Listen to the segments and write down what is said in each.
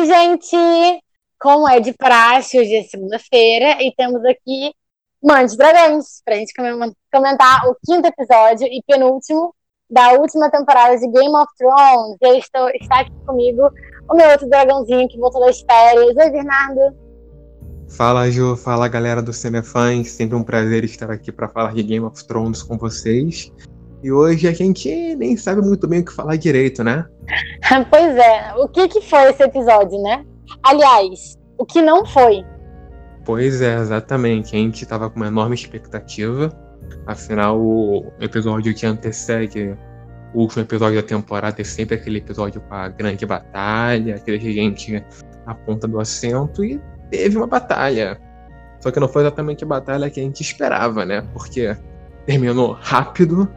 Oi, gente! Como é de praxe, hoje é segunda-feira e temos aqui Mãe de Dragões pra gente comentar o quinto episódio e penúltimo da última temporada de Game of Thrones. Eu estou, está aqui comigo o meu outro dragãozinho que voltou das férias. Oi, Bernardo! Fala, Ju. Fala, galera do Cinefãs. Sempre um prazer estar aqui para falar de Game of Thrones com vocês. E hoje a gente nem sabe muito bem o que falar direito, né? pois é. O que, que foi esse episódio, né? Aliás, o que não foi? Pois é, exatamente. A gente estava com uma enorme expectativa. Afinal, o episódio que antecede o último episódio da temporada é sempre aquele episódio com a grande batalha, aquele gente na ponta do assento, e teve uma batalha. Só que não foi exatamente a batalha que a gente esperava, né? Porque terminou rápido,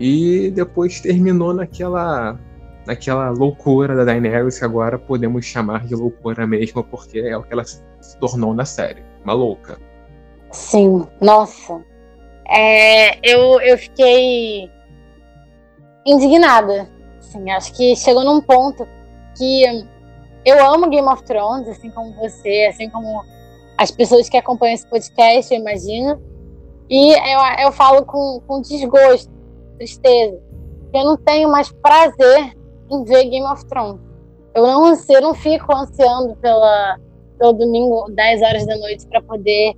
e depois terminou naquela naquela loucura da Daenerys que agora podemos chamar de loucura mesmo, porque é o que ela se tornou na série. Uma louca. Sim, nossa. É, eu, eu fiquei indignada. Assim, acho que chegou num ponto que eu amo Game of Thrones, assim como você, assim como as pessoas que acompanham esse podcast, eu imagino. E eu, eu falo com, com desgosto tristeza. Eu não tenho mais prazer em ver Game of Thrones. Eu não, eu não fico ansiando pela, pelo domingo, 10 horas da noite, para poder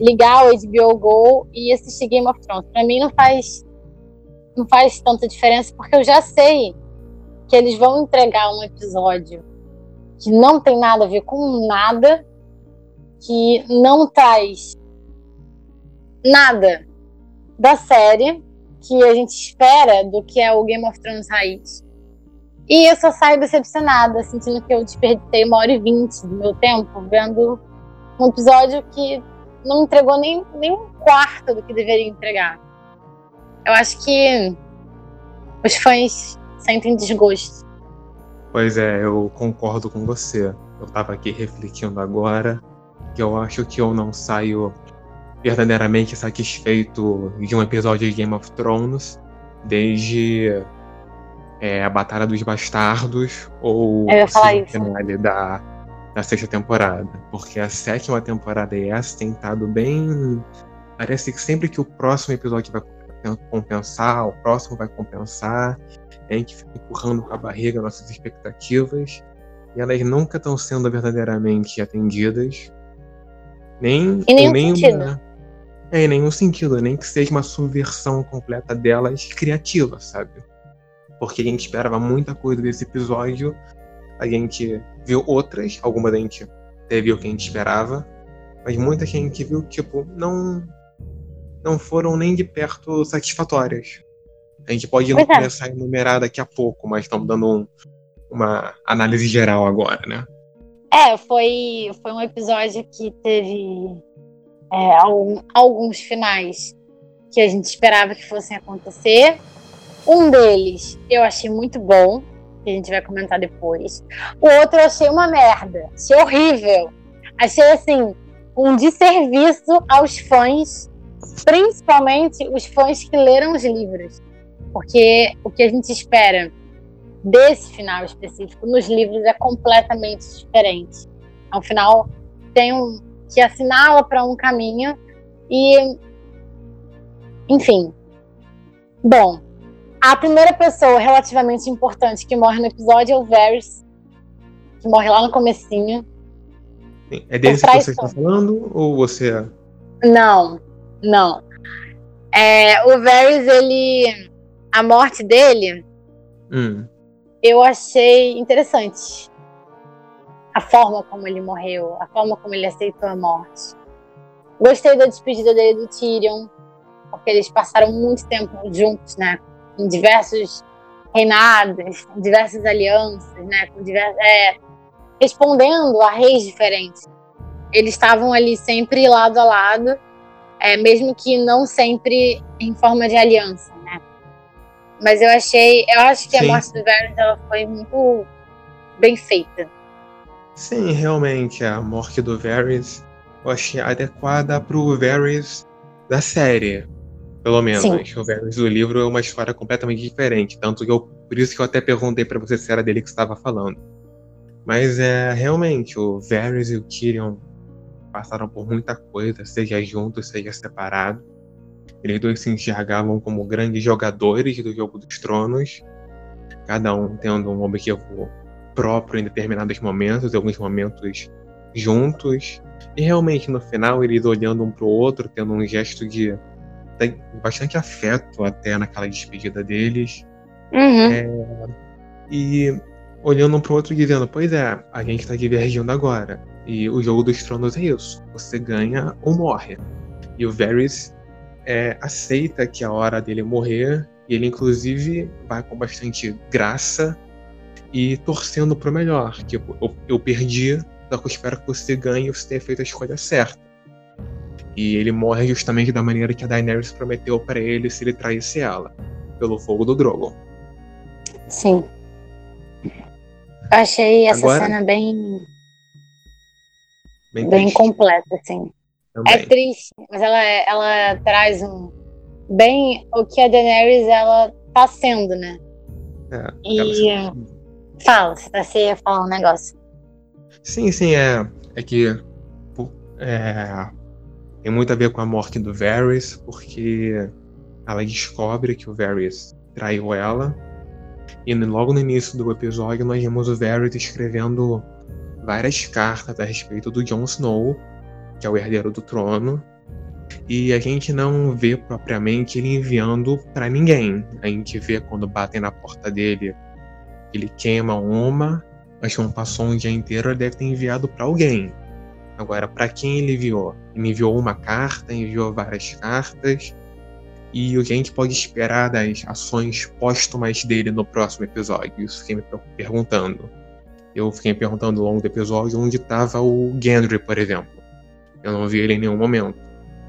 ligar o HBO Go e assistir Game of Thrones. Para mim não faz não faz tanta diferença porque eu já sei que eles vão entregar um episódio que não tem nada a ver com nada, que não traz nada da série que a gente espera do que é o Game of Thrones raiz. E eu só saio decepcionada, sentindo que eu desperdicei uma hora e vinte do meu tempo vendo um episódio que não entregou nem, nem um quarto do que deveria entregar. Eu acho que os fãs sentem desgosto. Pois é, eu concordo com você. Eu tava aqui refletindo agora que eu acho que eu não saio verdadeiramente satisfeito de um episódio de Game of Thrones desde é, a Batalha dos Bastardos ou o finale da, da sexta temporada. Porque a sétima temporada e essa tem estado bem. Parece que sempre que o próximo episódio vai compensar, o próximo vai compensar, a gente fica empurrando com a barriga nossas expectativas e elas nunca estão sendo verdadeiramente atendidas. Nem, em nenhum nem sentido. Uma, é, em nenhum sentido, nem que seja uma subversão completa delas criativa, sabe? Porque a gente esperava muita coisa desse episódio, a gente viu outras, algumas a gente viu o que a gente esperava, mas muita gente viu, tipo, não não foram nem de perto satisfatórias. A gente pode é. começar a enumerar daqui a pouco, mas estamos dando um, uma análise geral agora, né? É, foi, foi um episódio que teve é, alguns finais que a gente esperava que fossem acontecer. Um deles eu achei muito bom, que a gente vai comentar depois. O outro eu achei uma merda, achei horrível. Achei assim, um desserviço aos fãs, principalmente os fãs que leram os livros. Porque o que a gente espera desse final específico nos livros é completamente diferente. É um final tem um, que assinala para um caminho e enfim. Bom, a primeira pessoa relativamente importante que morre no episódio é o Varys, que morre lá no comecinho. É desse que você está falando ou você é? Não, não. É, o Varys, ele, a morte dele, hum. eu achei interessante a forma como ele morreu, a forma como ele aceitou a morte. Gostei da despedida dele do Tyrion, porque eles passaram muito tempo juntos, né? Em diversos reinados, em diversas alianças, né? Com diversos, é, respondendo a reis diferentes. Eles estavam ali sempre lado a lado, é, mesmo que não sempre em forma de aliança, né? Mas eu achei, eu acho que Sim. a morte do Varys ela foi muito bem feita. Sim, realmente, a morte do Varys eu achei adequada pro Varys da série. Pelo menos. Sim. O Varys do livro é uma história completamente diferente. Tanto que eu. Por isso que eu até perguntei para você se era dele que estava falando. Mas é realmente, o Varys e o Tyrion passaram por muita coisa, seja juntos, seja separado. Eles dois se enxergavam como grandes jogadores do Jogo dos Tronos, cada um tendo um objetivo próprio em determinados momentos, em alguns momentos juntos. E realmente, no final, eles olhando um para o outro, tendo um gesto de bastante afeto até naquela despedida deles. Uhum. É, e olhando um para o outro dizendo: Pois é, a gente está divergindo agora. E o jogo dos tronos é isso: você ganha ou morre. E o Varys é, aceita que a hora dele morrer, e ele inclusive vai com bastante graça e torcendo pro melhor. Tipo, eu, eu perdi, só que eu espero que você ganhe e você tenha feito a escolha certa. E ele morre justamente da maneira que a Daenerys prometeu para ele se ele traísse ela, pelo fogo do Drogon. Sim. Eu achei essa Agora, cena bem. Bem, bem completa, assim. Também. É triste, mas ela, é, ela traz um. Bem o que a Daenerys ela tá sendo, né? É, e. Fala, você ia falar um negócio. Sim, sim, é. É que. É, tem muito a ver com a morte do Varys, porque ela descobre que o Varys traiu ela. E logo no início do episódio nós vemos o Varys escrevendo várias cartas a respeito do Jon Snow, que é o herdeiro do trono. E a gente não vê propriamente ele enviando para ninguém. A gente vê quando batem na porta dele, ele queima uma, mas como passou um dia inteiro, ele deve ter enviado para alguém. Agora, para quem ele enviou? Ele enviou uma carta, enviou várias cartas. E o que a gente pode esperar das ações póstumas dele no próximo episódio? Isso fiquei me perguntando. Eu fiquei me perguntando ao longo do episódio onde estava o Gendry, por exemplo. Eu não vi ele em nenhum momento.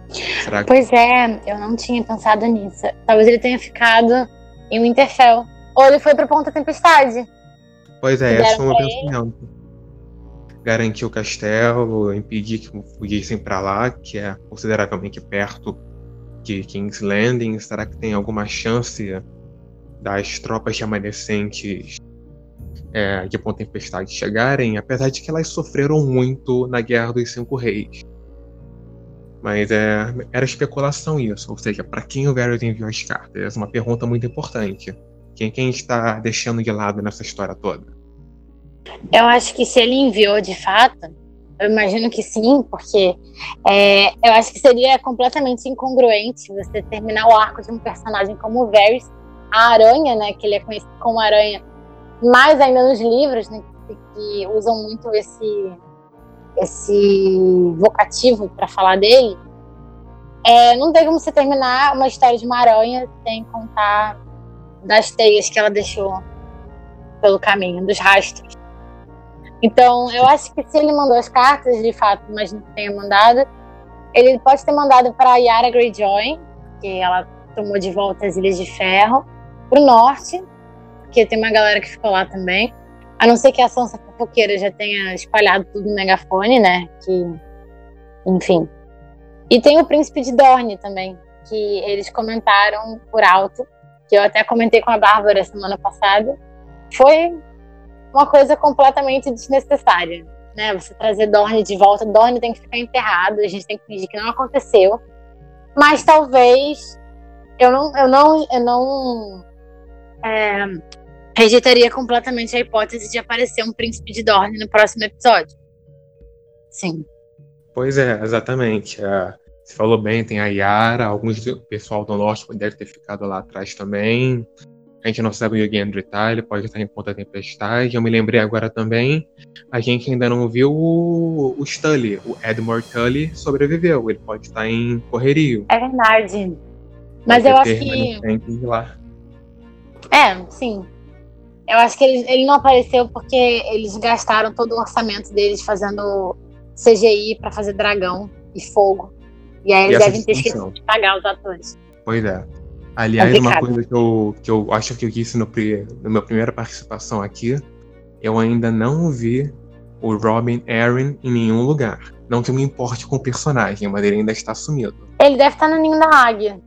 Que... Pois é, eu não tinha pensado nisso. Talvez ele tenha ficado em Winterfell. Ou ele foi pro Ponta Tempestade. Pois é, esse foi o meu pensamento garantir o castelo, impedir que fugissem para lá, que é consideravelmente perto de King's Landing. Será que tem alguma chance das tropas remanescentes é, de Ponta Tempestade chegarem? Apesar de que elas sofreram muito na Guerra dos Cinco Reis. Mas é, era especulação isso, ou seja, para quem o Varys enviou as cartas? Essa é uma pergunta muito importante. Quem, quem está deixando de lado nessa história toda? Eu acho que se ele enviou de fato, eu imagino que sim, porque é, eu acho que seria completamente incongruente você terminar o arco de um personagem como o Varys, a Aranha, né, que ele é conhecido como Aranha, mais ainda nos livros, né, que, que usam muito esse esse vocativo para falar dele. É, não tem como você terminar uma história de uma aranha sem contar das teias que ela deixou pelo caminho, dos rastros. Então, eu acho que se ele mandou as cartas, de fato, mas não tenha mandado, ele pode ter mandado para Yara Greyjoy, que ela tomou de volta as Ilhas de Ferro, para o norte, porque tem uma galera que ficou lá também. A não ser que a Sansa fofoqueira já tenha espalhado tudo no megafone, né? Que, enfim. E tem o Príncipe de Dorne também, que eles comentaram por alto, que eu até comentei com a Bárbara semana passada. Foi uma coisa completamente desnecessária. Né? Você trazer Dorne de volta, Dorne tem que ficar enterrado, a gente tem que fingir que não aconteceu. Mas talvez eu não, eu não, eu não é, rejeitaria completamente a hipótese de aparecer um príncipe de Dorne no próximo episódio. Sim. Pois é, exatamente. É, você falou bem, tem a Yara, alguns pessoal do norte deve ter ficado lá atrás também. A gente não sabe o Gendry tá, ele pode estar em Ponta Tempestade. Eu me lembrei agora também, a gente ainda não viu o, o Tully, o Edmure Tully sobreviveu. Ele pode estar em Correrio. É verdade. Mas eu acho que. Lá. É, sim. Eu acho que ele, ele não apareceu porque eles gastaram todo o orçamento deles fazendo CGI para fazer dragão e fogo. E aí eles e devem ter esquecido de pagar os atores. Pois é. Aliás, uma coisa que eu, que eu acho que eu disse no, no minha primeira participação aqui, eu ainda não vi o Robin Aaron em nenhum lugar. Não que eu me importe com o personagem, mas ele ainda está sumido. Ele deve estar no Ninho da Águia.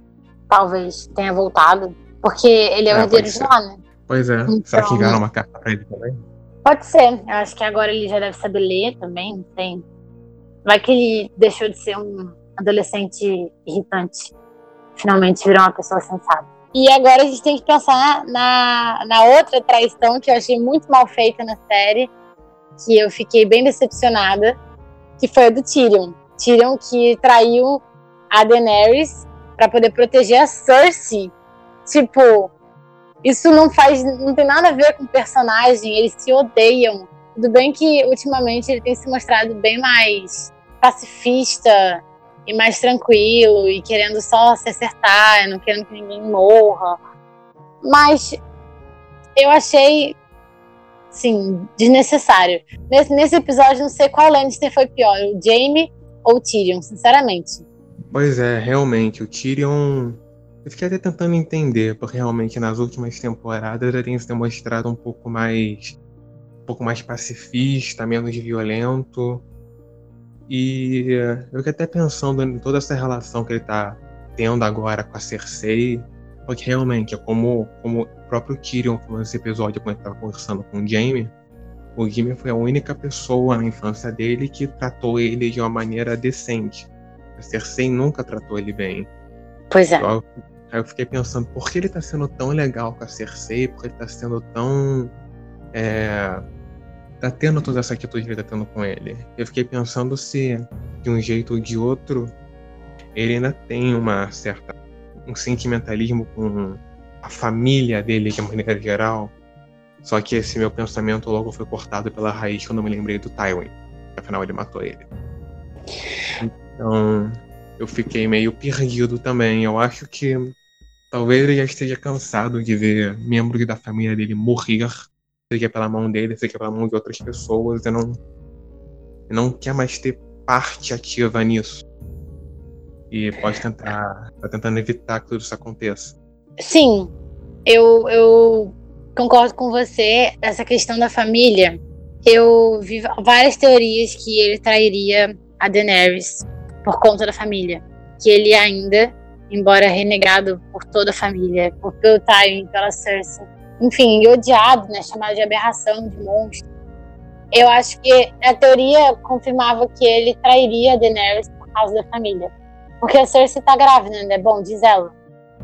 Talvez tenha voltado. Porque ele é, é o herdeiro de lá, né? Pois é. Então... Será que enviaram uma carta pra ele também? Pode ser. Eu acho que agora ele já deve saber ler também, não sei. Vai que ele deixou de ser um adolescente irritante. Finalmente virou uma pessoa sensata. E agora a gente tem que pensar na, na outra traição que eu achei muito mal feita na série, que eu fiquei bem decepcionada, que foi a do Tyrion. Tyrion que traiu a Daenerys para poder proteger a Cersei. Tipo, isso não faz, não tem nada a ver com o personagem, eles se odeiam. Tudo bem que ultimamente ele tem se mostrado bem mais pacifista e mais tranquilo e querendo só se acertar, não querendo que ninguém morra. Mas eu achei, sim, desnecessário. Nesse, nesse episódio, não sei qual Lannister foi pior, o Jaime ou o Tyrion, sinceramente. Pois é, realmente, o Tyrion eu fiquei até tentando entender, porque realmente nas últimas temporadas ele tem se demonstrado um pouco mais. um pouco mais pacifista, menos violento. E eu fiquei até pensando em toda essa relação que ele tá tendo agora com a Cersei. Porque realmente, é como, como o próprio Tyrion falou nesse episódio quando ele tava conversando com o Jaime. O Jaime foi a única pessoa na infância dele que tratou ele de uma maneira decente. A Cersei nunca tratou ele bem. Pois é. Aí eu fiquei pensando, por que ele tá sendo tão legal com a Cersei? Por que ele tá sendo tão. É, tá tendo toda essa atitude que ele tá tendo com ele? Eu fiquei pensando se, de um jeito ou de outro, ele ainda tem uma certa. um sentimentalismo com a família dele, de maneira geral. Só que esse meu pensamento logo foi cortado pela raiz quando eu me lembrei do Tywin. Afinal, ele matou ele. Então, eu fiquei meio perdido também. Eu acho que Talvez ele já esteja cansado de ver membros da família dele morrer, seja pela mão dele, seja pela mão de outras pessoas, e não, e não quer mais ter parte ativa nisso. E pode tentar. tá tentando evitar que tudo isso aconteça. Sim, eu, eu concordo com você. Essa questão da família, eu vi várias teorias que ele trairia a Daenerys por conta da família. Que ele ainda embora renegado por toda a família, por pelo Tywin, pela Cersei, enfim, odiado, né, chamado de aberração, de monstro. Eu acho que a teoria confirmava que ele trairia a Daenerys por causa da família. Porque a Cersei tá grávida, né? Bom, diz ela.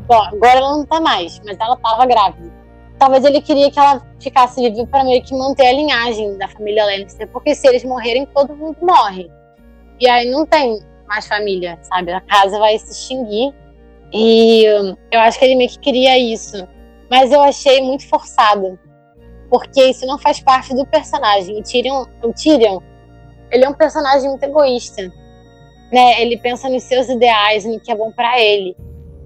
Bom, agora ela não tá mais, mas ela tava grávida. Talvez ele queria que ela ficasse viva para meio que manter a linhagem da família Lannister, porque se eles morrerem, todo mundo morre. E aí não tem mais família, sabe? A casa vai se extinguir e eu acho que ele meio que queria isso. Mas eu achei muito forçado. Porque isso não faz parte do personagem. O Tyrion, o Tyrion ele é um personagem muito egoísta. Né? Ele pensa nos seus ideais, no que é bom para ele.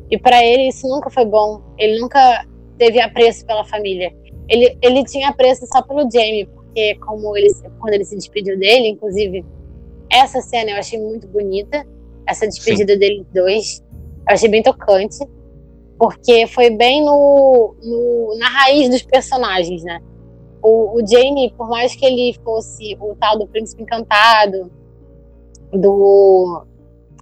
E para ele isso nunca foi bom. Ele nunca teve apreço pela família. Ele, ele tinha apreço só pelo Jamie, porque como ele, quando ele se despediu dele, inclusive, essa cena eu achei muito bonita. Essa despedida Sim. dele dois. Eu achei bem tocante, porque foi bem no, no na raiz dos personagens, né? O, o Jamie, por mais que ele fosse o tal do príncipe encantado, do,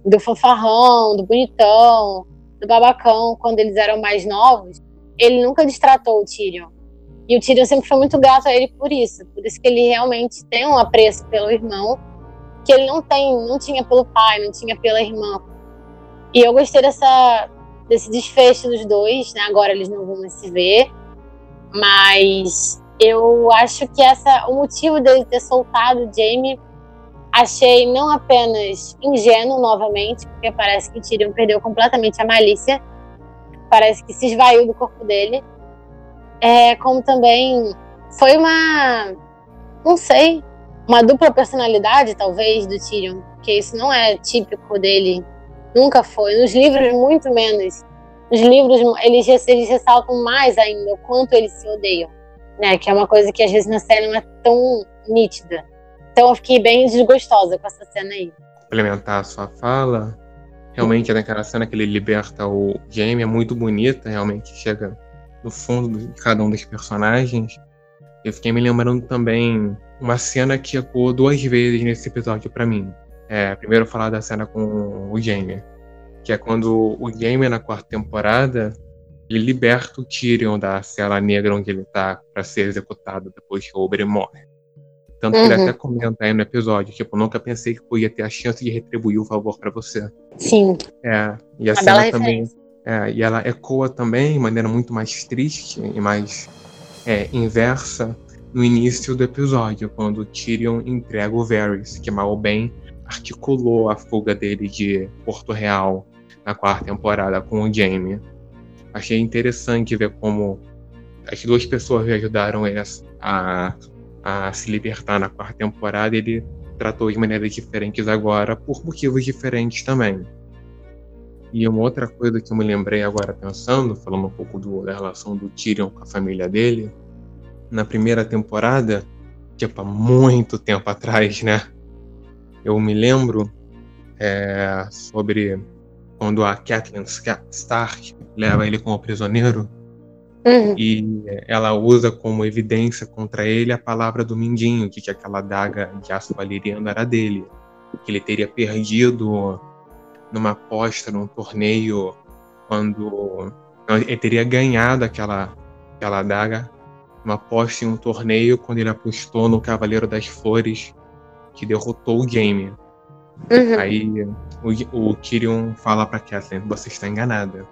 do fanfarrão, do bonitão, do babacão, quando eles eram mais novos, ele nunca destratou o Tyrion. E o Tyrion sempre foi muito grato a ele por isso. Por isso que ele realmente tem um apreço pelo irmão que ele não tem, não tinha pelo pai, não tinha pela irmã. E eu gostei dessa, desse desfecho dos dois, né? Agora eles não vão mais se ver. Mas eu acho que essa, o motivo dele ter soltado o Jamie achei não apenas ingênuo novamente, porque parece que Tyrion perdeu completamente a malícia, parece que se esvaiu do corpo dele, é, como também foi uma, não sei, uma dupla personalidade talvez do Tyrion, porque isso não é típico dele Nunca foi. Nos livros, muito menos. Nos livros, eles, eles ressaltam mais ainda o quanto eles se odeiam. Né? Que é uma coisa que às vezes na série não é tão nítida. Então eu fiquei bem desgostosa com essa cena aí. Complementar a sua fala, realmente naquela cena que ele liberta o Jamie é muito bonita, realmente chega no fundo de cada um dos personagens. Eu fiquei me lembrando também uma cena que ecoou duas vezes nesse episódio para mim. É, primeiro falar da cena com o Jamie, que é quando o Jamie na quarta temporada ele liberta o Tyrion da cela negra onde ele tá para ser executado depois que o Oberyn morre. Tanto uhum. que ele uhum. até comenta aí no episódio, tipo, nunca pensei que podia ter a chance de retribuir o favor para você. Sim. É, e a Uma cena também. É, e ela ecoa também de maneira muito mais triste e mais é, inversa no início do episódio, quando Tyrion entrega o Varys, que mal ou bem articulou a fuga dele de Porto Real na quarta temporada com o Jaime. Achei interessante ver como as duas pessoas ajudaram ele a, a se libertar na quarta temporada, ele tratou de maneiras diferentes agora, por motivos diferentes também. E uma outra coisa que eu me lembrei agora pensando, falando um pouco do, da relação do Tyrion com a família dele, na primeira temporada, tipo, há muito tempo atrás, né? Eu me lembro é, sobre quando a Catelyn Stark leva ele como prisioneiro uhum. e ela usa como evidência contra ele a palavra do Mindinho, que, que aquela daga de aço valeriano era dele, que ele teria perdido numa aposta, num torneio, quando ele teria ganhado aquela, aquela adaga uma aposta em um torneio quando ele apostou no Cavaleiro das Flores, que derrotou o game. Uhum. Aí o, o Tyrion fala pra Catelyn: Você está enganada.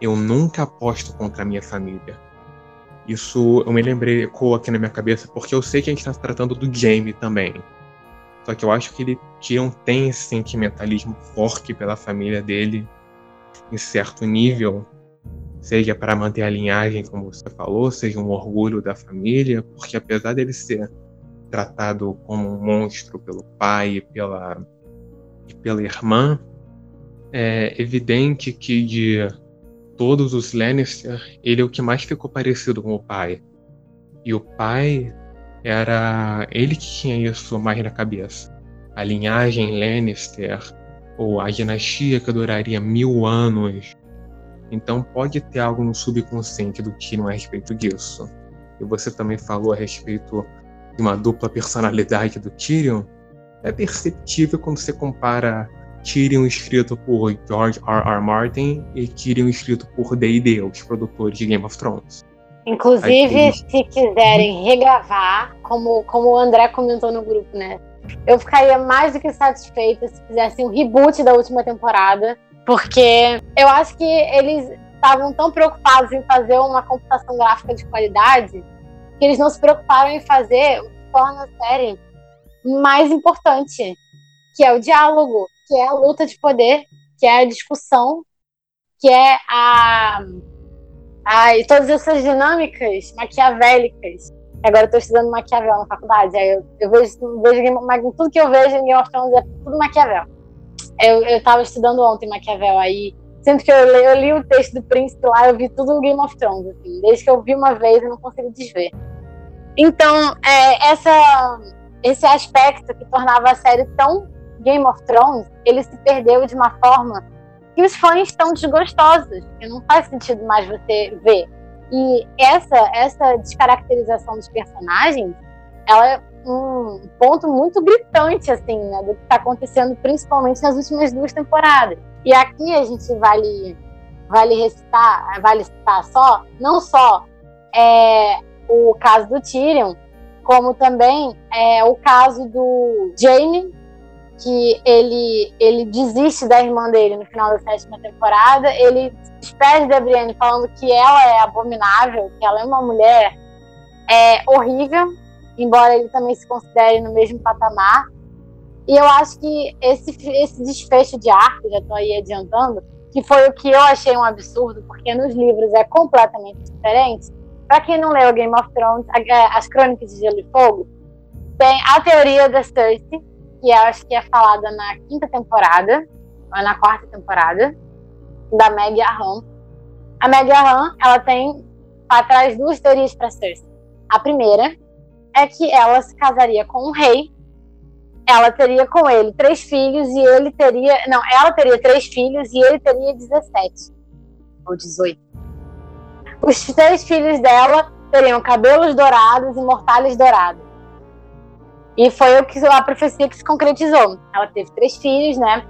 Eu nunca aposto contra a minha família. Isso eu me lembrei, ecoa aqui na minha cabeça, porque eu sei que a gente está se tratando do Jaime também. Só que eu acho que ele Tyrion tem esse sentimentalismo forte pela família dele, em certo nível, seja para manter a linhagem, como você falou, seja um orgulho da família, porque apesar dele ser tratado como um monstro pelo pai e pela, e pela irmã, é evidente que de todos os Lannister, ele é o que mais ficou parecido com o pai. E o pai era ele que tinha isso mais na cabeça. A linhagem Lannister, ou a dinastia que duraria mil anos, então pode ter algo no subconsciente do Tyrion a respeito disso. E você também falou a respeito de uma dupla personalidade do Tyrion. É perceptível quando você compara Tyrion escrito por George R. R. Martin e Tyrion escrito por D&D, os produtores de Game of Thrones. Inclusive, se quiserem regravar, como, como o André comentou no grupo, né? Eu ficaria mais do que satisfeita se fizessem um reboot da última temporada porque eu acho que eles estavam tão preocupados em fazer uma computação gráfica de qualidade que eles não se preocuparam em fazer o que torna a série mais importante, que é o diálogo, que é a luta de poder, que é a discussão, que é a, a e todas essas dinâmicas maquiavélicas. Agora eu estou estudando Maquiavel na faculdade, aí eu, eu vejo, vejo tudo que eu vejo em Game of Thrones é tudo Maquiavel. Eu, eu tava estudando ontem Maquiavel, aí sempre que eu li, eu li o texto do príncipe lá, eu vi tudo no Game of Thrones, assim. Desde que eu vi uma vez, eu não consigo desver. Então, é, essa, esse aspecto que tornava a série tão Game of Thrones, ele se perdeu de uma forma que os fãs estão desgostosos, que não faz sentido mais você ver. E essa, essa descaracterização dos personagens, ela um ponto muito gritante, assim, né, do que está acontecendo, principalmente nas últimas duas temporadas. E aqui a gente vale, vale recitar, vale citar só, não só é, o caso do Tyrion, como também é, o caso do Jaime, que ele, ele desiste da irmã dele no final da sétima temporada, ele despede da Brienne falando que ela é abominável, que ela é uma mulher é, horrível, embora ele também se considere no mesmo patamar. E eu acho que esse, esse desfecho de arco, já estou aí adiantando, que foi o que eu achei um absurdo, porque nos livros é completamente diferente. Para quem não leu Game of Thrones, as Crônicas de Gelo e Fogo, tem a teoria da Cersei, que eu acho que é falada na quinta temporada, ou na quarta temporada, da Meg Aham. A Meg Aham, ela tem para trás duas teorias para Cersei. A primeira é que ela se casaria com um rei. Ela teria com ele três filhos e ele teria. Não, ela teria três filhos e ele teria 17 ou 18. Os três filhos dela teriam cabelos dourados e mortalhas dourados. E foi o que a profecia que se concretizou. Ela teve três filhos, né?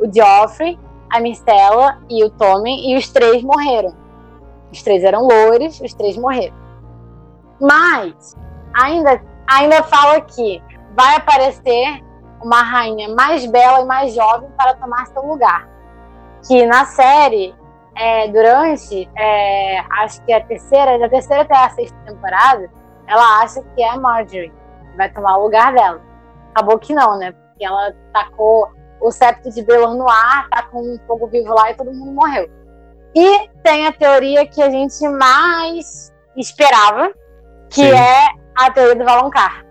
O Geoffrey, a Mistela e o Tommen, e os três morreram. Os três eram loures, os três morreram. Mas ainda, ainda fala que vai aparecer uma rainha mais bela e mais jovem para tomar seu lugar. Que na série, é, durante, é, acho que a terceira, da terceira até a sexta temporada, ela acha que é a Marjorie, que vai tomar o lugar dela. Acabou que não, né? Porque ela tacou o septo de Belor no ar, tá com um fogo vivo lá e todo mundo morreu. E tem a teoria que a gente mais esperava, que Sim. é a teoria do Valonqar,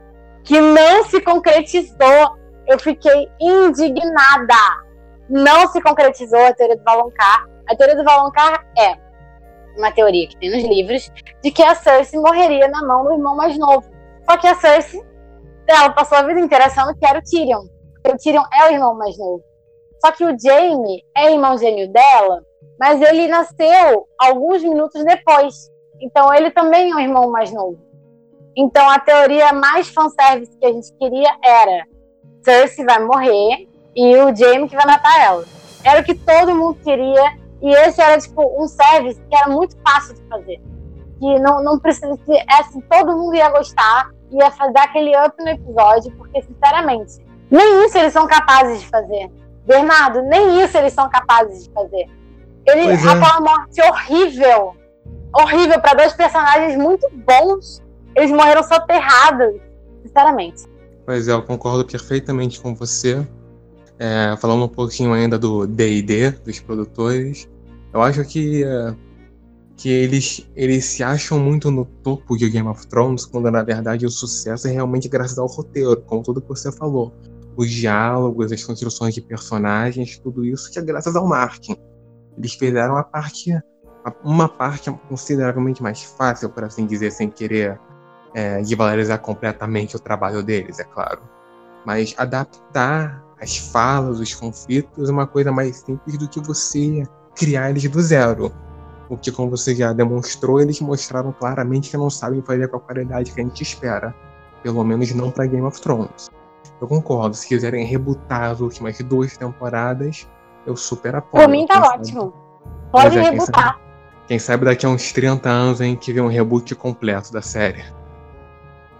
que não se concretizou. Eu fiquei indignada. Não se concretizou a teoria do Valonqar. A teoria do Valonqar é uma teoria que tem nos livros de que a Cersei morreria na mão do irmão mais novo. Só que a Cersei, ela passou a vida inteira achando que era o Tyrion. Porque o Tyrion é o irmão mais novo. Só que o Jaime é irmão gêmeo dela, mas ele nasceu alguns minutos depois. Então ele também é o irmão mais novo. Então a teoria mais fanservice que a gente queria era Cersei vai morrer e o Jaime que vai matar ela. Era o que todo mundo queria e esse era tipo um service que era muito fácil de fazer. Que não, não precisa é assim, todo mundo ia gostar, ia fazer aquele up no episódio, porque sinceramente, nem isso eles são capazes de fazer. Bernardo, nem isso eles são capazes de fazer. Ele, é. aquela morte horrível, horrível para dois personagens muito bons, eles morreram soterrados, sinceramente. Pois é, eu concordo perfeitamente com você. É, falando um pouquinho ainda do D&D, dos produtores, eu acho que, é, que eles, eles se acham muito no topo de Game of Thrones, quando na verdade o sucesso é realmente graças ao roteiro, como tudo que você falou. Os diálogos, as construções de personagens, tudo isso que é graças ao marketing. Eles fizeram a parte, uma parte consideravelmente mais fácil, por assim dizer, sem querer é, de valorizar completamente o trabalho deles, é claro. Mas adaptar as falas, os conflitos, é uma coisa mais simples do que você criar eles do zero. O que, como você já demonstrou, eles mostraram claramente que não sabem fazer com a qualidade que a gente espera. Pelo menos não para Game of Thrones. Eu concordo, se quiserem rebutar as últimas duas temporadas, eu super apoio. Por mim tá ótimo. Pode é, rebutar. Quem sabe, quem sabe, daqui a uns 30 anos a gente vê um reboot completo da série.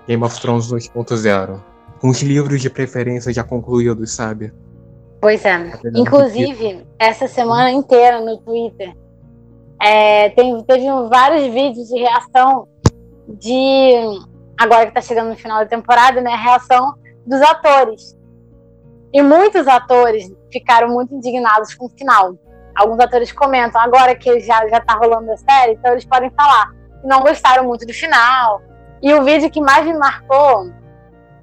Game of Thrones 2.0 com os livros de preferência já concluídos, sabe? Pois é. Inclusive, essa semana inteira no Twitter, é, tem, teve vários vídeos de reação de. Agora que tá chegando no final da temporada, né? Reação dos atores. E muitos atores ficaram muito indignados com o final. Alguns atores comentam, agora que já, já tá rolando a série, então eles podem falar que não gostaram muito do final. E o vídeo que mais me marcou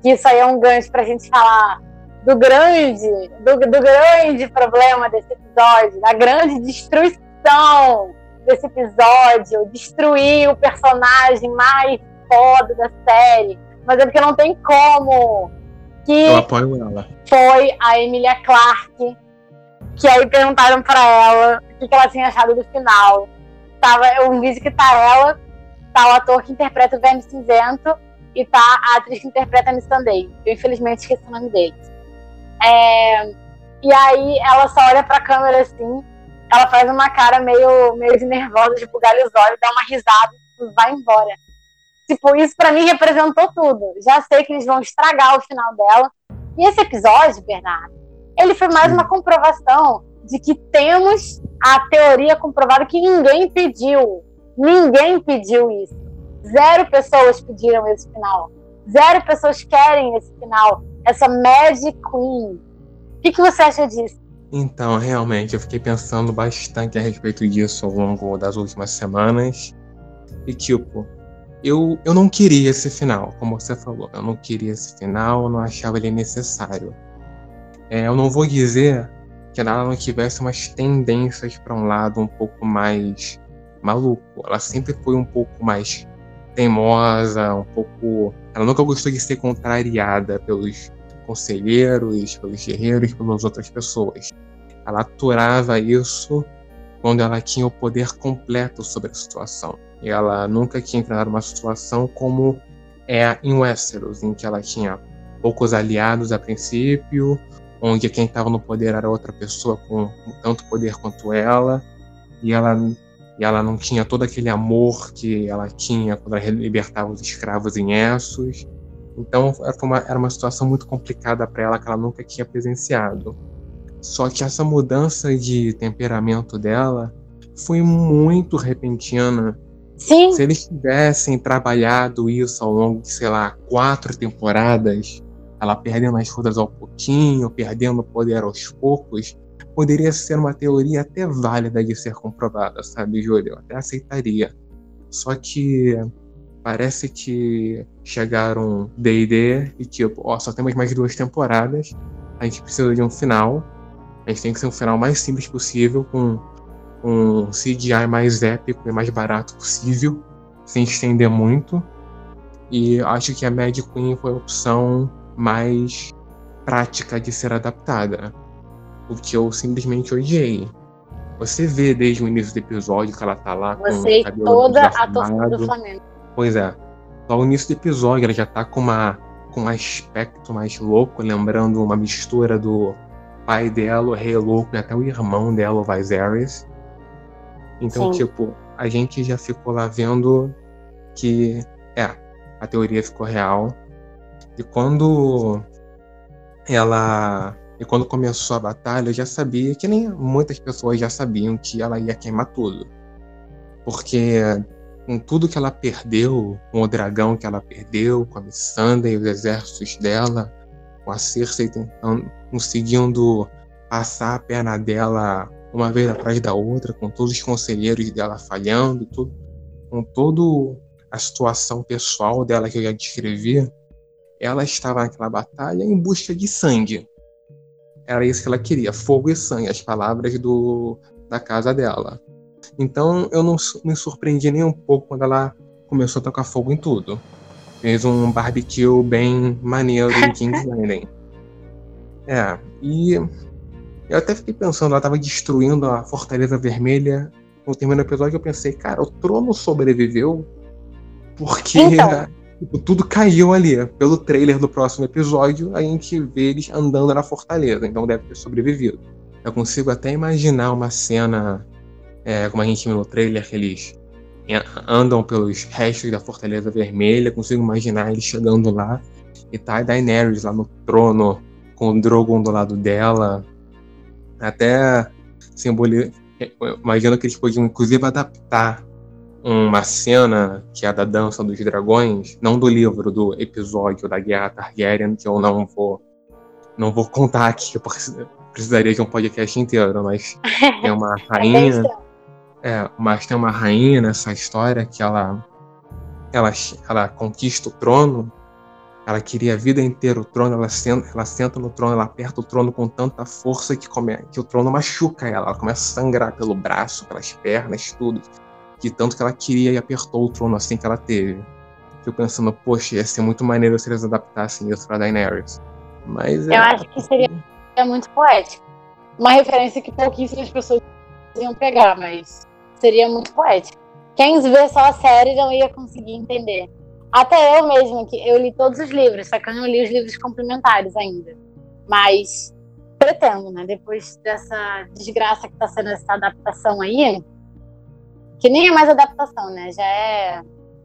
que isso aí é um gancho para a gente falar do grande, do, do grande problema desse episódio, da grande destruição desse episódio, destruir o personagem mais foda da série. Mas é porque não tem como. Que Eu apoio ela. Foi a Emilia Clarke, que aí perguntaram para ela o que, que ela tinha achado do final. Tava um vídeo que tá ela, tá o ator que interpreta o Verme Cinzento e tá a atriz que interpreta a Miss Sunday. Eu infelizmente esqueci o nome dele. É, e aí ela só olha pra câmera assim, ela faz uma cara meio, meio de nervosa, de bugar os olhos, dá uma risada e vai embora. Tipo, isso para mim representou tudo. Já sei que eles vão estragar o final dela. E esse episódio, Bernardo, ele foi mais uma comprovação de que temos a teoria comprovada que ninguém pediu. Ninguém pediu isso. Zero pessoas pediram esse final. Zero pessoas querem esse final. Essa Magic Queen. O que, que você acha disso? Então, realmente, eu fiquei pensando bastante a respeito disso ao longo das últimas semanas. E, tipo, eu, eu não queria esse final, como você falou. Eu não queria esse final, eu não achava ele necessário. É, eu não vou dizer que ela não tivesse umas tendências para um lado um pouco mais maluco. Ela sempre foi um pouco mais teimosa, um pouco. Ela nunca gostou de ser contrariada pelos conselheiros, pelos guerreiros, pelas outras pessoas. Ela aturava isso quando ela tinha o poder completo sobre a situação. E ela nunca tinha entrado numa situação como é em Westeros, em que ela tinha poucos aliados a princípio, onde quem estava no poder era outra pessoa com tanto poder quanto ela, e ela e ela não tinha todo aquele amor que ela tinha quando ela libertava os escravos em Essos. Então era uma, era uma situação muito complicada para ela que ela nunca tinha presenciado. Só que essa mudança de temperamento dela foi muito repentina. Sim. Se eles tivessem trabalhado isso ao longo de, sei lá, quatro temporadas, ela perdendo as forças ao pouquinho, perdendo o poder aos poucos, poderia ser uma teoria até válida de ser comprovada, sabe, Júlio? Eu até aceitaria. Só que parece que chegaram D&D e tipo, ó, só temos mais duas temporadas, a gente precisa de um final, a gente tem que ser um final mais simples possível, com um CGI mais épico e mais barato possível, sem estender muito. E acho que a Mad Queen foi a opção mais prática de ser adaptada o que eu simplesmente odiei. Você vê desde o início do episódio que ela tá lá Você com o cabelo toda a torcida do Flamengo. Pois é. Só no início do episódio ela já tá com uma com um aspecto mais louco, lembrando uma mistura do pai dela, o Rei Louco, e até o irmão dela, o Viserys. Então, Sim. tipo, a gente já ficou lá vendo que, é, a teoria ficou real. E quando ela e quando começou a batalha, eu já sabia que nem muitas pessoas já sabiam que ela ia queimar tudo. Porque com tudo que ela perdeu, com o dragão que ela perdeu, com a Missandei e os exércitos dela, com a Cersei tentando, conseguindo passar a perna dela uma vez atrás da outra, com todos os conselheiros dela falhando, tudo, com toda a situação pessoal dela que eu já descrevi, ela estava naquela batalha em busca de sangue. Era isso que ela queria, fogo e sangue, as palavras do, da casa dela. Então eu não me surpreendi nem um pouco quando ela começou a tocar fogo em tudo. Fez um barbecue bem maneiro em King's Landing. É, e eu até fiquei pensando, ela estava destruindo a Fortaleza Vermelha. No do episódio eu pensei, cara, o trono sobreviveu porque então. Tipo, tudo caiu ali. Pelo trailer do próximo episódio, a gente vê eles andando na fortaleza, então deve ter sobrevivido. Eu consigo até imaginar uma cena, é, como a gente viu no trailer, que eles andam pelos restos da Fortaleza Vermelha, consigo imaginar eles chegando lá e tá a Daenerys lá no trono, com o Drogon do lado dela. Até simboliza. Imagino que eles podiam, inclusive, adaptar uma cena que é da dança dos dragões, não do livro, do episódio da Guerra Targaryen, que eu não vou não vou contar aqui, porque precisaria de um podcast inteiro, mas tem uma rainha, é, mas tem uma rainha nessa história que ela ela, ela conquista o trono, ela queria a vida inteira o trono, ela senta, ela senta no trono, ela aperta o trono com tanta força que, come, que o trono machuca ela, ela começa a sangrar pelo braço, pelas pernas, tudo de tanto que ela queria e apertou o trono assim que ela teve. Fico pensando, poxa, ia ser muito maneiro se eles adaptassem isso pra Daenerys. Mas Eu é... acho que seria muito poético. Uma referência que pouquíssimas pessoas iam pegar, mas seria muito poético. Quem vê só a série não ia conseguir entender. Até eu mesma, que eu li todos os livros, só que eu não li os livros complementares ainda. Mas pretendo, né? Depois dessa desgraça que tá sendo essa adaptação aí, que nem é mais adaptação, né? Já é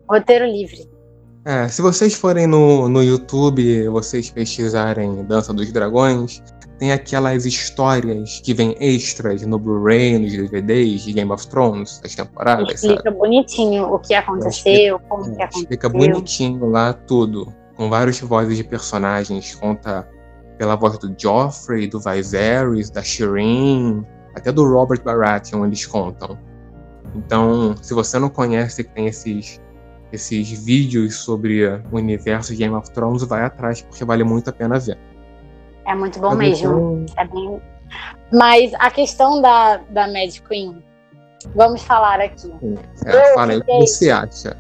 roteiro livre. É, se vocês forem no, no YouTube, vocês pesquisarem Dança dos Dragões, tem aquelas histórias que vêm extras no Blu-ray, nos DVDs de Game of Thrones, das temporadas. Explica sabe? bonitinho o que aconteceu, explica, como é, que aconteceu. Explica bonitinho lá tudo, com várias vozes de personagens, conta pela voz do Joffrey, do Viserys, da Shireen, até do Robert Baratheon eles contam. Então, se você não conhece que tem esses esses vídeos sobre o universo de Game of Thrones, vai atrás, porque vale muito a pena ver. É muito bom Mas mesmo. Então... É bem... Mas a questão da, da Mad Queen, vamos falar aqui. É, fala aí o que você acha.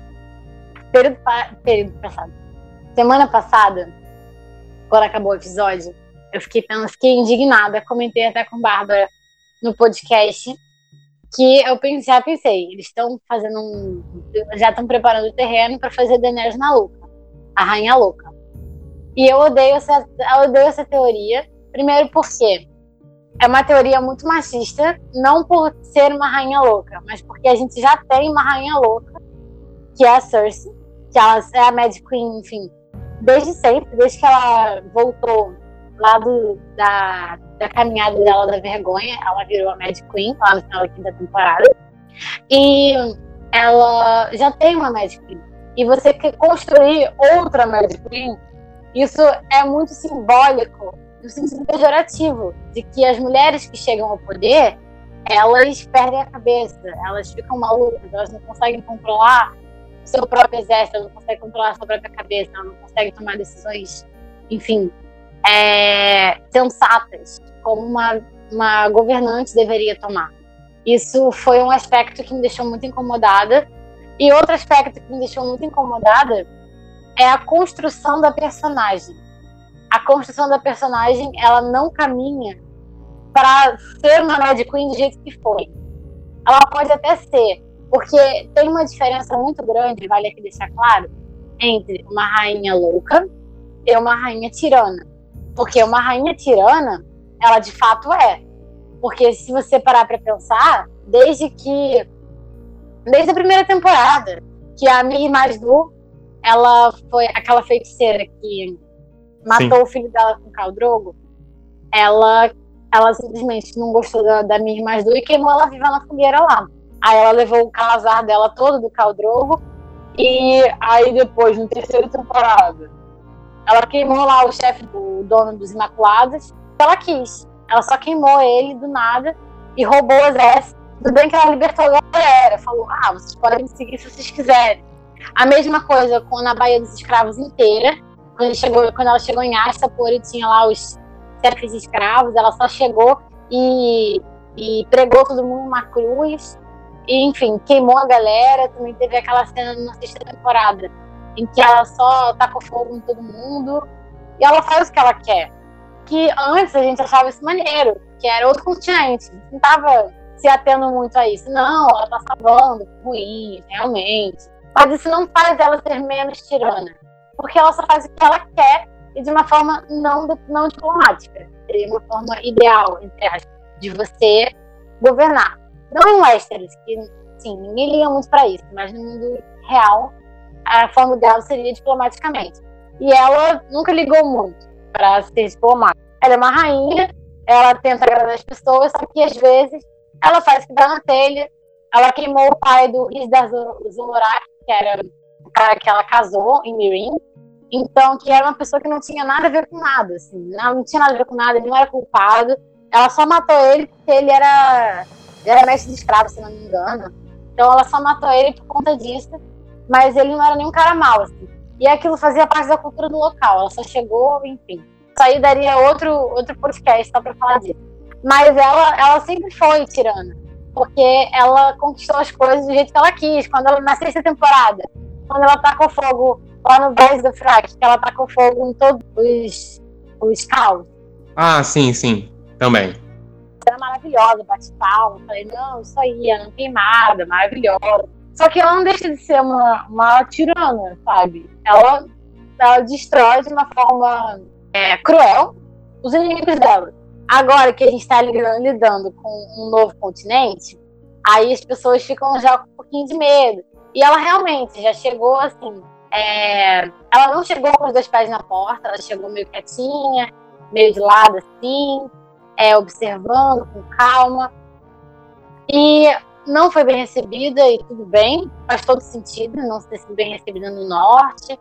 Período, período passado. Semana passada, quando acabou o episódio, eu fiquei, fiquei indignada, comentei até com Bárbara no podcast que eu já pensei, eles estão fazendo um. Já estão preparando o terreno para fazer Daenerys na louca, a rainha louca. E eu odeio essa, eu odeio essa teoria. Primeiro porque é uma teoria muito machista, não por ser uma rainha louca, mas porque a gente já tem uma rainha louca, que é a Cersei, que ela é a Mad Queen, enfim, desde sempre, desde que ela voltou lá do, da, da caminhada dela da vergonha, ela virou a Mad Queen lá no final da quinta temporada. E ela já tem uma Mad Queen. E você quer construir outra Mad Queen, isso é muito simbólico no sentido pejorativo, de que as mulheres que chegam ao poder, elas perdem a cabeça, elas ficam malucas, elas não conseguem controlar seu próprio exército, elas não conseguem controlar sua própria cabeça, elas não conseguem tomar decisões, enfim, é, sensatas, como uma, uma governante deveria tomar. Isso foi um aspecto que me deixou muito incomodada. E outro aspecto que me deixou muito incomodada é a construção da personagem a construção da personagem ela não caminha para ser uma Mad Queen do jeito que foi. Ela pode até ser, porque tem uma diferença muito grande, vale aqui deixar claro, entre uma rainha louca e uma rainha tirana. Porque uma rainha tirana, ela de fato é. Porque se você parar para pensar, desde que desde a primeira temporada, que a Mir Majdu, ela foi aquela feiticeira que matou Sim. o filho dela com Khal Drogo, ela, ela simplesmente não gostou da, da minha irmã do e queimou ela viva na fogueira lá. Aí ela levou o calazar dela todo do Khal Drogo e aí depois, no terceiro temporada, ela queimou lá o chefe do dono dos Imaculados. Ela quis. Ela só queimou ele do nada e roubou o exército. Tudo bem que ela libertou a galera. Falou, ah, vocês podem me seguir se vocês quiserem. A mesma coisa com a Baía dos Escravos inteira. Quando, chegou, quando ela chegou em Astapor e tinha lá os chefes escravos, ela só chegou e, e pregou todo mundo uma cruz. E, enfim, queimou a galera. Também teve aquela cena na sexta temporada em que ela só tacou fogo em todo mundo. E ela faz o que ela quer. Que antes a gente achava isso maneiro, que era outro continente. Não tava se atendo muito a isso. Não, ela tá salvando, ruim, realmente. Mas isso não faz ela ser menos tirana porque ela só faz o que ela quer e de uma forma não, não diplomática. Seria uma forma ideal, entre aspas, de você governar. Não em Westeros, que, sim, ninguém liga muito para isso, mas no mundo real, a forma dela seria diplomaticamente. E ela nunca ligou muito para ser diplomática. Ela é uma rainha, ela tenta agradar as pessoas, só que às vezes ela faz que dá na telha. Ela queimou o pai do Isdar Zolorak, que era o cara que ela casou em Mirim, então, que era uma pessoa que não tinha nada a ver com nada, assim, não, tinha nada a ver com nada, ele não era culpado. Ela só matou ele porque ele era, ele era mestre de escravo, se não me engano. Então, ela só matou ele por conta disso, mas ele não era nenhum cara mau, assim. E aquilo fazia parte da cultura do local. Ela só chegou, enfim. Isso aí daria outro, outro podcast só pra falar disso. Mas ela, ela sempre foi tirana. Porque ela conquistou as coisas do jeito que ela quis. Quando ela, na sexta temporada, quando ela tacou fogo lá no Boys do Frack, que ela tá com fogo em todos os, os caos. Ah, sim, sim. Também. Era maravilhosa, bate palma. Falei, não, isso aí, não queimada, maravilhosa. Só que ela não deixa de ser uma, uma tirana, sabe? Ela, ela destrói de uma forma é, cruel os inimigos dela. Agora que a gente está lidando com um novo continente, aí as pessoas ficam já com um pouquinho de medo. E ela realmente já chegou assim, é, ela não chegou com os dois pés na porta, ela chegou meio quietinha, meio de lado assim, é, observando com calma. E não foi bem recebida e tudo bem, faz todo sentido não ter sido bem recebida no norte.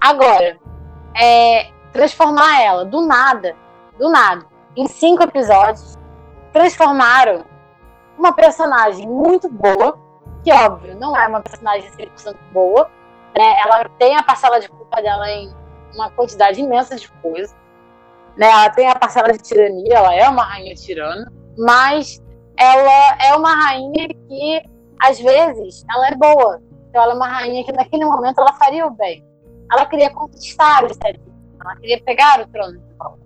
Agora, é, transformar ela do nada, do nada, em cinco episódios, transformaram uma personagem muito boa, que óbvio, não é uma personagem 100% boa, né? Ela tem a parcela de culpa dela em uma quantidade imensa de coisas. Né? Ela tem a parcela de tirania, ela é uma rainha tirana, mas ela é uma rainha que, às vezes, ela é boa. Então, ela é uma rainha que, naquele momento, ela faria o bem. Ela queria conquistar os sete. Ela queria pegar o trono de volta.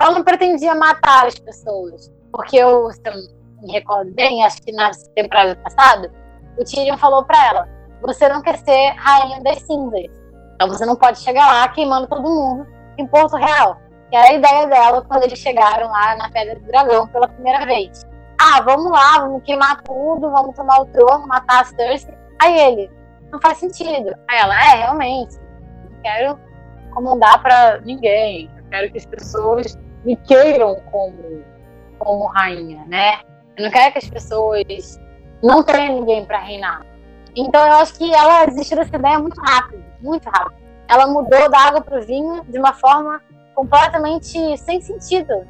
Ela não pretendia matar as pessoas. Porque eu, se eu me recordo bem, acho que na temporada passada, o Tyrion falou para ela: você não quer ser rainha das cinzas. Então você não pode chegar lá queimando todo mundo em Porto Real. que era a ideia dela quando eles chegaram lá na Pedra do Dragão pela primeira vez. Ah, vamos lá, vamos queimar tudo, vamos tomar o trono, matar as Cersei. Aí ele, não faz sentido. Aí ela, é, realmente, não quero comandar para ninguém. Eu quero que as pessoas me queiram como, como rainha, né? Eu não quero que as pessoas não tenham ninguém para reinar. Então eu acho que ela desistiu dessa ideia muito rápido, muito rápido. Ela mudou da água para o vinho de uma forma completamente sem sentido,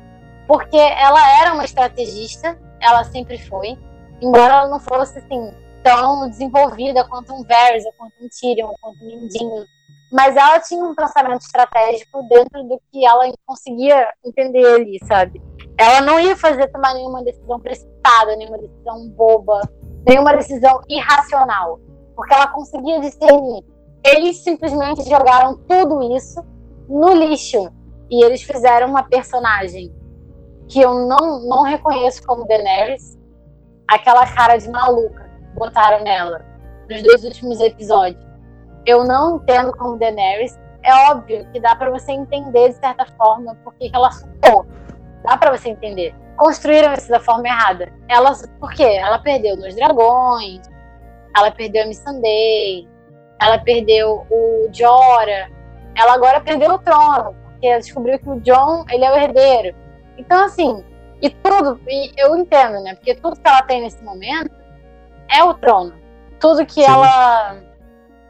porque ela era uma estrategista, ela sempre foi, embora ela não fosse assim tão desenvolvida quanto um Varys, quanto um Tyrion, quanto um Mindinho, mas ela tinha um pensamento estratégico dentro do que ela conseguia entender ali, sabe? Ela não ia fazer tomar nenhuma decisão precipitada, nenhuma decisão boba, nenhuma decisão irracional, porque ela conseguia discernir. Eles simplesmente jogaram tudo isso no lixo e eles fizeram uma personagem que eu não, não reconheço como Daenerys, aquela cara de maluca que botaram nela nos dois últimos episódios. Eu não entendo como Daenerys. É óbvio que dá para você entender de certa forma porque ela surtou. Dá para você entender construíram isso da forma errada. Ela, por quê? Ela perdeu nos dragões, ela perdeu a Missandei, ela perdeu o Jora, ela agora perdeu o trono, porque ela descobriu que o John, ele é o herdeiro. Então, assim, e tudo, e eu entendo, né? Porque tudo que ela tem nesse momento é o trono. Tudo que Sim. ela.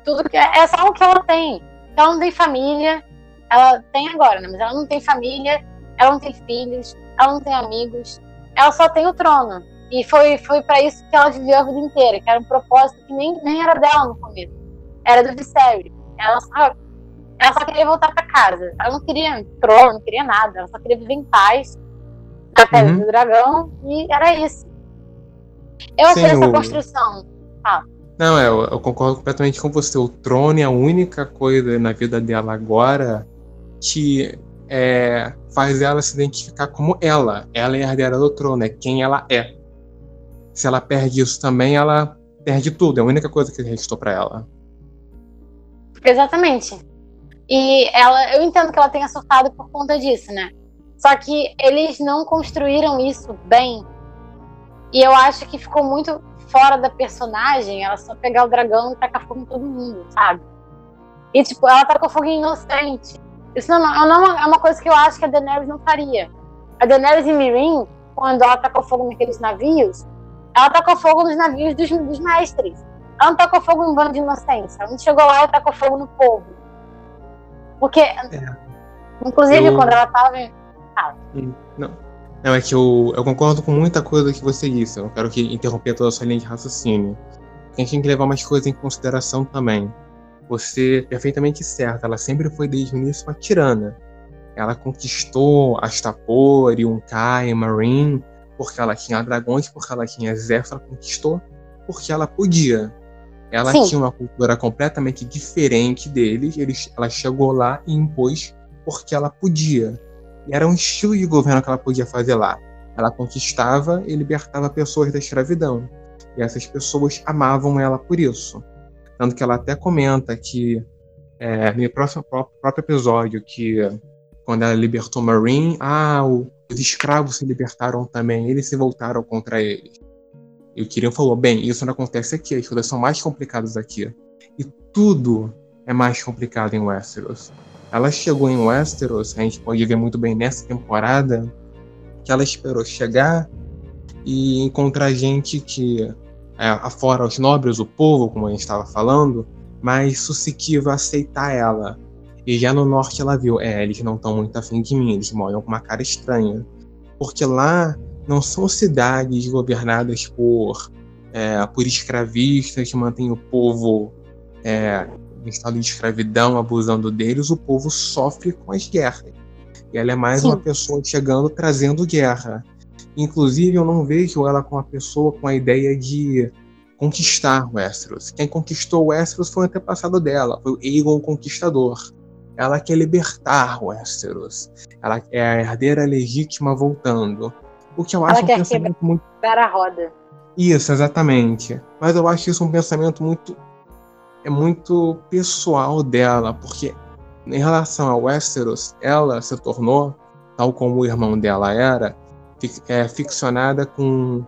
Tudo que. É só o que ela tem. Ela não tem família. Ela tem agora, né? Mas ela não tem família, ela não tem filhos, ela não tem amigos, ela só tem o trono. E foi, foi para isso que ela viveu a vida inteira, que era um propósito que nem, nem era dela no começo. Era do Viserys. Ela só, ela só queria voltar para casa. Ela não queria trono, não queria nada. Ela só queria viver em paz na terra uhum. do dragão. E era isso. Eu achei essa construção. Ah. Não, eu, eu, concordo completamente com você. O trono é a única coisa na vida dela agora que é, faz ela se identificar como ela. Ela é a herdeira do trono, é quem ela é. Se ela perde isso também, ela perde tudo. É a única coisa que restou para ela. Exatamente. E ela, eu entendo que ela tenha surtado por conta disso, né? Só que eles não construíram isso bem. E eu acho que ficou muito fora da personagem ela só pegar o dragão e tacar fogo em todo mundo, sabe? E, tipo, ela tacou fogo inocente. Isso não, não, é uma coisa que eu acho que a Daenerys não faria. A Daenerys e Mirin, quando ela tacou fogo naqueles navios, ela tacou fogo nos navios dos, dos mestres. Ela não tacou fogo em um bando de inocência. Ela não chegou lá e tacou fogo no povo. Porque, é. inclusive, eu... quando ela tava. Ah. Não. Não, é que eu, eu concordo com muita coisa que você disse. Eu não quero que interromper toda a sua linha de raciocínio. A gente tem que levar umas coisas em consideração também você perfeitamente certa, ela sempre foi desde o início uma tirana. Ela conquistou Astapor, Yunkai, Marine, porque ela tinha dragões, porque ela tinha exército, ela conquistou porque ela podia. Ela Sim. tinha uma cultura completamente diferente deles, eles, ela chegou lá e impôs porque ela podia. E era um estilo de governo que ela podia fazer lá. Ela conquistava e libertava pessoas da escravidão. E essas pessoas amavam ela por isso. Tanto que ela até comenta que é, no próximo próprio episódio que quando ela libertou Marine, ah, os escravos se libertaram também, eles se voltaram contra eles. E o Tyrion falou, bem, isso não acontece aqui, as coisas são mais complicadas aqui. E tudo é mais complicado em Westeros. Ela chegou em Westeros, a gente pode ver muito bem nessa temporada, que ela esperou chegar e encontrar gente que é, afora os nobres, o povo, como a gente estava falando, mas a aceitar ela. E já no norte ela viu, é, eles não estão muito afim de mim, eles moram com uma cara estranha. Porque lá não são cidades governadas por, é, por escravistas que mantêm o povo é, em estado de escravidão, abusando deles, o povo sofre com as guerras. E ela é mais Sim. uma pessoa chegando trazendo guerra. Inclusive, eu não vejo ela como uma pessoa com a ideia de conquistar Westeros. Quem conquistou Westeros foi o antepassado dela, foi o Aegon o Conquistador. Ela quer libertar Westeros. Ela é a herdeira legítima voltando. O que eu acho ela um pensamento muito. a roda. Isso, exatamente. Mas eu acho isso um pensamento muito. É muito pessoal dela, porque em relação a Westeros, ela se tornou, tal como o irmão dela era, é, ficcionada com,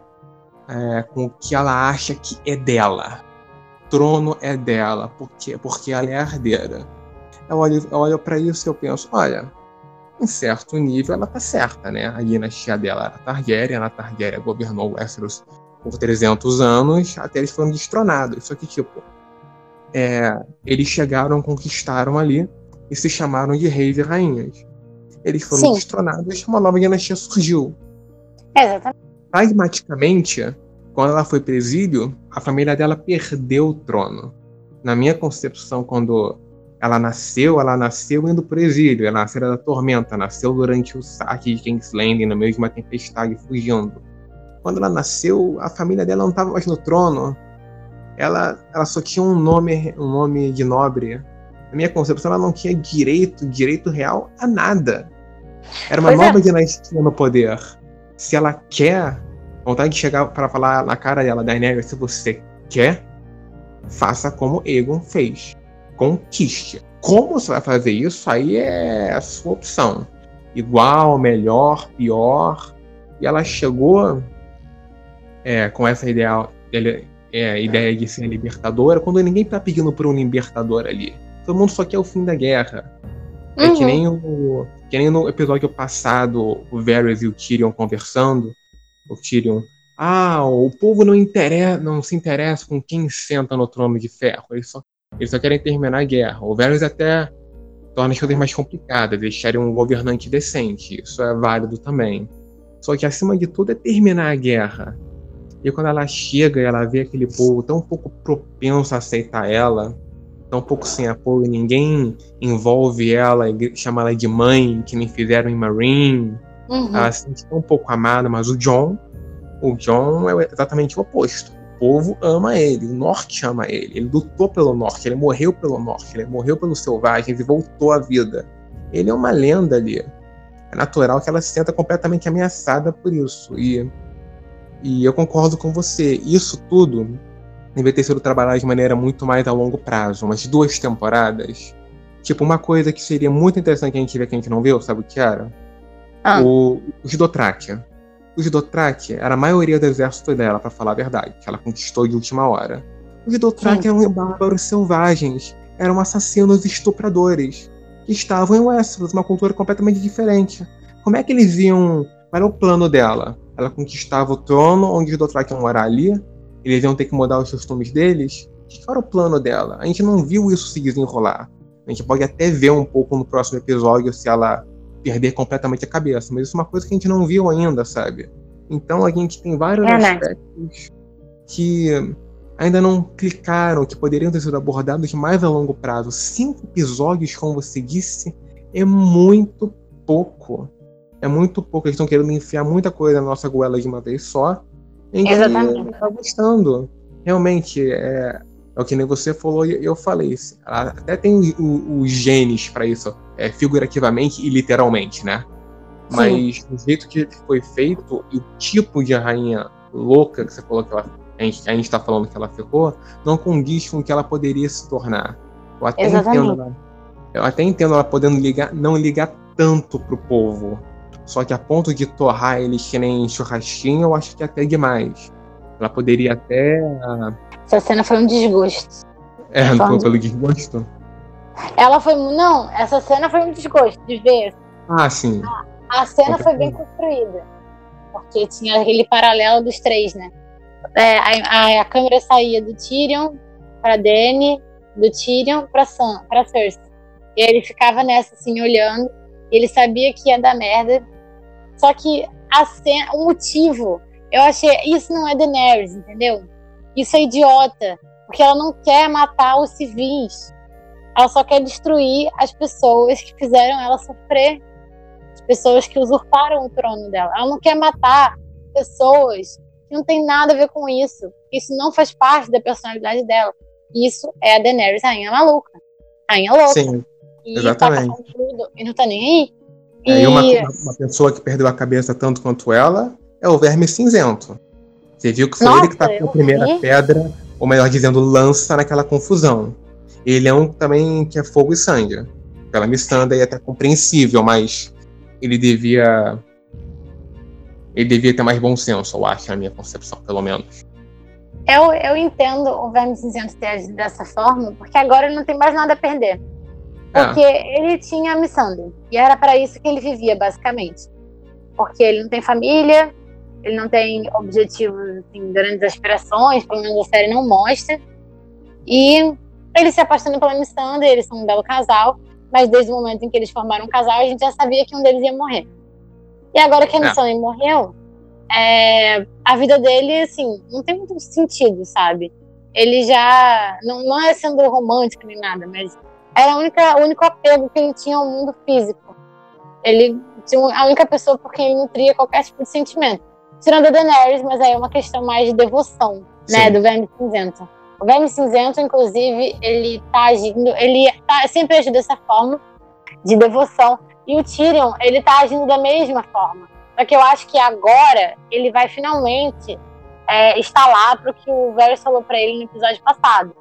é, com o que ela acha que é dela. Trono é dela, porque, porque ela é herdeira. Eu olho, eu olho para isso e eu penso, olha, em certo nível ela tá certa, né? A dinastia dela era Targaryen, a Targaryen governou Westeros por 300 anos, até eles foram destronados. Só que, tipo, é, eles chegaram, conquistaram ali e se chamaram de reis e rainhas. Eles foram Sim. destronados, uma nova dinastia surgiu. Exatamente. Pragmaticamente, quando ela foi para exílio, a família dela perdeu o trono. Na minha concepção, quando ela nasceu, ela nasceu indo para o exílio. Ela nasceu da tormenta, nasceu durante o saque de King's Landing, no meio de uma tempestade, fugindo. Quando ela nasceu, a família dela não estava mais no trono. Ela, ela só tinha um nome, um nome de nobre. Na minha concepção, ela não tinha direito, direito real a nada. Era uma pois é. nova é. dinastia no poder. Se ela quer, vontade de chegar para falar na cara dela, Daenerys, se você quer, faça como Egon fez conquiste. Como você vai fazer isso, aí é a sua opção. Igual, melhor, pior. E ela chegou é, com essa ideia, é, ideia de ser libertadora, quando ninguém tá pedindo por um libertador ali. Todo mundo só quer o fim da guerra. Uhum. É que uhum. nem, o, que nem no episódio passado, o Varys e o Tyrion conversando. O Tyrion, ah, o povo não, interessa, não se interessa com quem senta no trono de ferro. Ele só eles só querem terminar a guerra. O Varys até torna as coisas mais complicadas, deixarem um governante decente. Isso é válido também. Só que acima de tudo é terminar a guerra. E quando ela chega e ela vê aquele povo tão pouco propenso a aceitar ela, tão pouco sem apoio, ninguém envolve ela e chama ela de mãe, que nem fizeram em Marine. Uhum. Ela se sente tão pouco amada, mas o John, o John é exatamente o oposto povo ama ele, o norte ama ele. Ele lutou pelo norte, ele morreu pelo norte, ele morreu pelos selvagens e voltou à vida. Ele é uma lenda ali. É natural que ela se sinta completamente ameaçada por isso. E, e eu concordo com você. Isso tudo deve ter sido trabalhado de maneira muito mais a longo prazo. Umas duas temporadas. Tipo, uma coisa que seria muito interessante a gente ver que a gente não viu, sabe o que era? Ah. O, os Dothraki. Os Dothraki era a maioria do exército dela, para falar a verdade, que ela conquistou de última hora. Os Dothraki eram bárbaros selvagens, eram assassinos estupradores, que estavam em Westeros, uma cultura completamente diferente. Como é que eles iam. Qual era o plano dela? Ela conquistava o trono, onde os Dothraki iam morar ali, eles iam ter que mudar os costumes deles. Qual era o plano dela? A gente não viu isso se desenrolar. A gente pode até ver um pouco no próximo episódio se ela perder completamente a cabeça. Mas isso é uma coisa que a gente não viu ainda, sabe? Então a gente tem vários é, né? aspectos que ainda não clicaram, que poderiam ter sido abordados mais a longo prazo. Cinco episódios, como você disse, é muito pouco. É muito pouco. Eles estão querendo enfiar muita coisa na nossa goela de uma vez só. Exatamente. Tá gostando. Realmente, é, é o que nem você falou e eu falei. Até tem os genes para isso, é, figurativamente e literalmente, né? Mas Sim. o jeito que foi feito e o tipo de rainha louca que você falou que ela, a gente, a gente tá falando que ela ficou, não condiz com o que ela poderia se tornar. Eu até Exatamente. entendo ela, eu até entendo ela podendo ligar, não ligar tanto pro povo. Só que a ponto de torrar eles que nem churrasquinho, eu acho que é até demais. Ela poderia até essa cena foi um desgosto. É, não foi pelo desgosto? Ela foi. Não, essa cena foi um desgosto de ver. Ah, sim. A, a cena foi bem construída. Porque tinha aquele paralelo dos três, né? É, a, a, câmera saía do Tyrion pra Dany, do Tyrion pra, Sam, pra Cersei. E ele ficava nessa, assim, olhando. E ele sabia que ia dar merda. Só que a cena, o motivo, eu achei. Isso não é Daenerys, entendeu? Isso é idiota, porque ela não quer matar os civis. Ela só quer destruir as pessoas que fizeram ela sofrer, as pessoas que usurparam o trono dela. Ela não quer matar pessoas que não tem nada a ver com isso. Isso não faz parte da personalidade dela. Isso é a Daenerys, rainha maluca, rainha louca. Sim, e exatamente. Tá tudo, e não tá nem aí. É, e uma, uma pessoa que perdeu a cabeça tanto quanto ela é o verme cinzento. Você viu que foi Nossa, ele que tá com a primeira vi. pedra, ou melhor dizendo, lança naquela confusão. Ele é um também que é fogo e sangue. pela Missandei é até compreensível, mas ele devia. Ele devia ter mais bom senso, eu acho, na minha concepção, pelo menos. Eu, eu entendo o Verme Cinzento ter agido dessa forma, porque agora ele não tem mais nada a perder. É. Porque é. ele tinha a Missandei. E era para isso que ele vivia, basicamente. Porque ele não tem família, ele não tem objetivos, assim, grandes aspirações, pelo menos a série não mostra. E ele se apaixona pela Missandei, eles são um belo casal, mas desde o momento em que eles formaram um casal, a gente já sabia que um deles ia morrer. E agora que a Missandei é. morreu, é, a vida dele, assim, não tem muito sentido, sabe? Ele já. Não, não é sendo romântico nem nada, mas era a única, o único apego que ele tinha ao mundo físico. Ele tinha a única pessoa por quem ele nutria qualquer tipo de sentimento. Tirando a Daenerys, mas aí é uma questão mais de devoção, né, Sim. né? Do Verme Cinzento. O Verme Cinzento, inclusive, ele tá agindo, ele tá, sempre agiu dessa forma, de devoção. E o Tyrion, ele tá agindo da mesma forma. Só que eu acho que agora ele vai finalmente é, instalar pro que o Varys falou pra ele no episódio passado.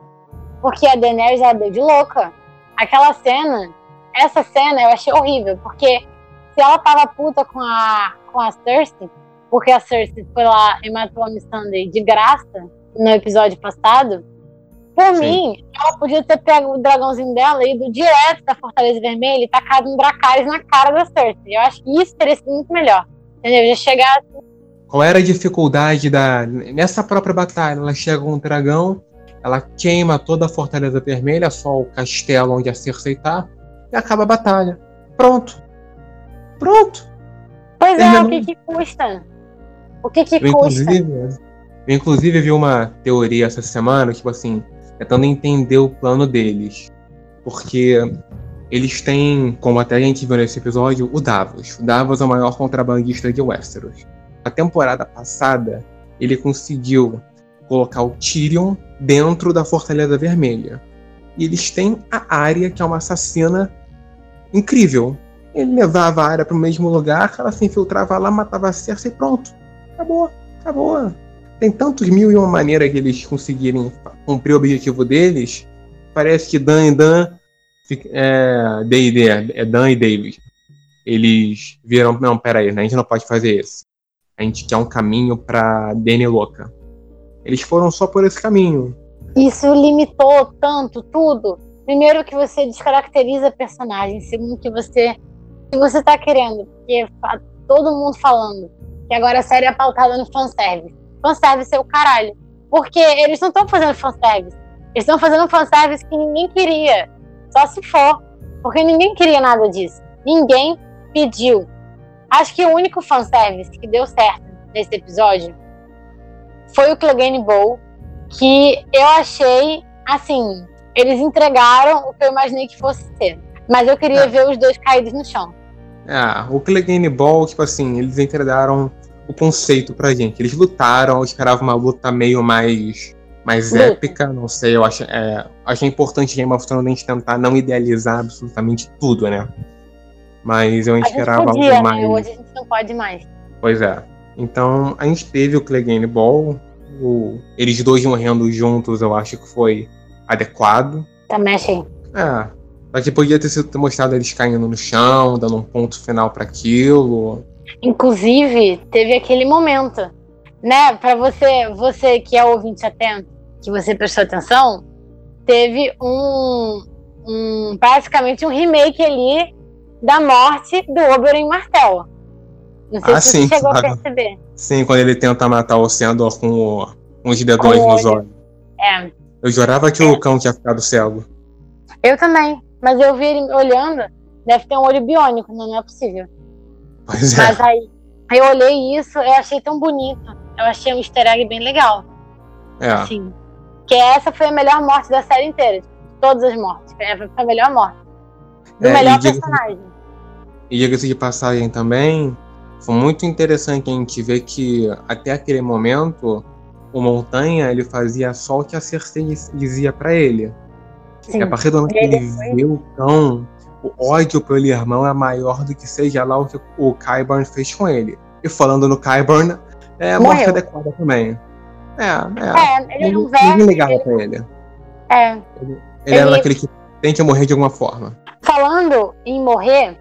Porque a Daenerys, ela deu de louca. Aquela cena, essa cena eu achei horrível, porque se ela tava puta com a, com a Cersei, porque a Cersei foi lá e matou a Missandei de graça no episódio passado, por Sim. mim, ela podia ter pego o dragãozinho dela e ido direto da Fortaleza Vermelha e tacado um Dracarys na cara da Cersei. Eu acho que isso teria sido muito melhor. Entendeu? Já chegar. Qual era a dificuldade da. Nessa própria batalha, ela chega com um dragão, ela queima toda a Fortaleza Vermelha, só o castelo onde a Cersei tá, e acaba a batalha. Pronto. Pronto. Pois é, o que, que custa? O que, que custa? Inclusive, eu, inclusive, vi uma teoria essa semana, tipo assim, tentando entender o plano deles. Porque eles têm, como até a gente viu nesse episódio, o Davos. O Davos é o maior contrabandista de Westeros. Na temporada passada, ele conseguiu colocar o Tyrion dentro da Fortaleza Vermelha. E eles têm a Arya, que é uma assassina incrível. Ele levava a Arya para o mesmo lugar, ela se infiltrava lá, matava a Cersei e pronto. Acabou, acabou. Tem tantos mil e uma maneiras que eles conseguirem cumprir o objetivo deles. Parece que Dan e Dan, é, D&D, é Dan e David. Eles viram, não, peraí, né, a gente não pode fazer isso. A gente quer um caminho pra Dany louca. Eles foram só por esse caminho. Isso limitou tanto tudo. Primeiro que você descaracteriza a personagem, segundo que você se você tá querendo, porque todo mundo falando que agora a série é pautada no fanservice. Fanservice é o caralho. Porque eles não estão fazendo fanservice. Eles estão fazendo fanservice que ninguém queria. Só se for. Porque ninguém queria nada disso. Ninguém pediu. Acho que o único fanservice que deu certo nesse episódio foi o Clegane Bowl, que eu achei, assim, eles entregaram o que eu imaginei que fosse ser. Mas eu queria é. ver os dois caídos no chão. Ah, o Clegane Ball, tipo assim, eles entregaram o conceito pra gente. Eles lutaram, eu esperava uma luta meio mais mais Luta. épica, não sei, eu acho, é, acho importante Game of Thrones a gente tentar não idealizar absolutamente tudo, né? Mas eu esperava podia, algo né? mais. Né? Hoje a gente não pode mais. Pois é. Então a gente teve o Clegane Ball, o... eles dois morrendo juntos, eu acho que foi adequado. Também achei. É. Mas que podia ter sido mostrado eles caindo no chão, dando um ponto final para aquilo. Inclusive, teve aquele momento, né? Para você, você que é ouvinte atento, que você prestou atenção, teve um, um basicamente um remake ali da morte do Oberyn Martell. Não sei ah, se sim, você chegou claro. a perceber. Sim, quando ele tenta matar o Sandor com o, uns dedões nos olhos. É. Eu jurava que é. o cão tinha ficado cego. Eu também, mas eu vi ele olhando, deve ter um olho biônico, não, não é possível. Pois é. Mas aí, eu olhei isso, eu achei tão bonito. Eu achei um easter egg bem legal. É. Assim, que essa foi a melhor morte da série inteira. Todas as mortes. Foi a melhor morte. Do é, melhor personagem. E diga-se de passagem também, foi muito interessante a gente ver que até aquele momento o Montanha ele fazia só o que a Cersei dizia para ele. Sim. E a partir do momento que ele vê o cão, o ódio pelo irmão é maior do que seja lá o que o Kyburn fez com ele. E falando no Kyburn, é a morte adequada também. É, é. é ele não Ninguém ligava ele... pra ele. É. Ele, ele, ele era daquele que tem que morrer de alguma forma. falando em morrer,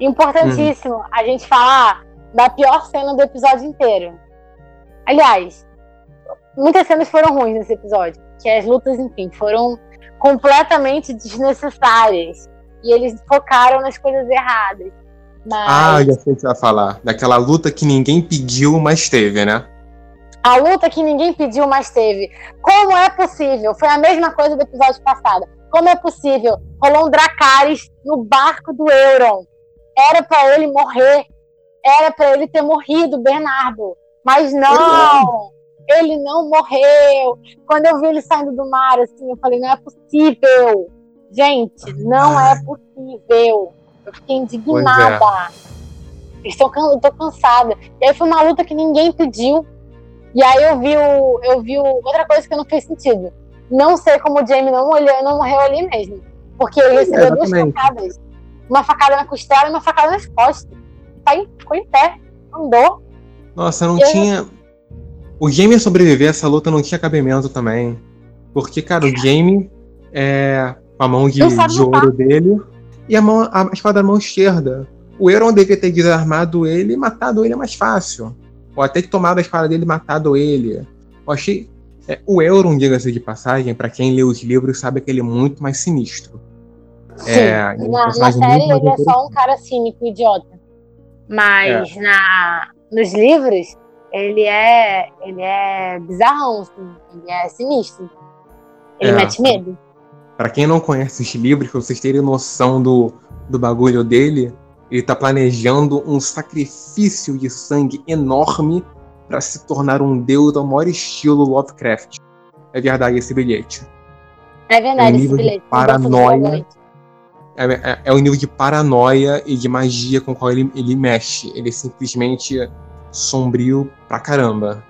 importantíssimo a gente falar da pior cena do episódio inteiro. Aliás, muitas cenas foram ruins nesse episódio, que as lutas, enfim, foram completamente desnecessárias. E eles focaram nas coisas erradas. Mas... Ah, já sei o que você vai falar. Daquela luta que ninguém pediu, mas teve, né? A luta que ninguém pediu, mas teve. Como é possível? Foi a mesma coisa do episódio passado. Como é possível? Rolou um Dracarys no barco do Euron. Era para ele morrer. Era para ele ter morrido, Bernardo. Mas não! Ele não morreu. Quando eu vi ele saindo do mar, assim, eu falei, não é possível. Gente, não é possível. Eu fiquei indignada. É. Estou, eu tô cansada. E aí foi uma luta que ninguém pediu. E aí eu vi o, eu vi o, outra coisa que não fez sentido. Não sei como o Jamie não, olhou, não morreu ali mesmo. Porque ele recebeu duas facadas. Uma facada na costela e uma facada nas costas. Tá em, ficou em pé. Andou. Nossa, não eu... tinha. O Jamie sobreviver a essa luta não tinha cabimento também. Porque, cara, o Jamie é a mão de, de ouro dele e a, mão, a espada da mão esquerda. O Euron devia ter desarmado ele e matado ele é mais fácil. Ou até tomado a espada dele e matado ele. Eu achei. É, o Euron, diga-se de passagem, para quem lê os livros, sabe que ele é muito mais sinistro. Sim, é, é na, na série ele é só um cara cínico, idiota. Mas é. na, nos livros, ele é, ele é bizarrão, assim, ele é sinistro. Ele é. mete medo. Para quem não conhece os livros, pra vocês terem noção do, do bagulho dele, ele tá planejando um sacrifício de sangue enorme para se tornar um deus ao maior estilo Lovecraft. É verdade esse bilhete. É verdade é um esse bilhete. paranoia. É, é, é, o nível de paranoia e de magia com o qual ele, ele mexe. Ele é simplesmente sombrio pra caramba.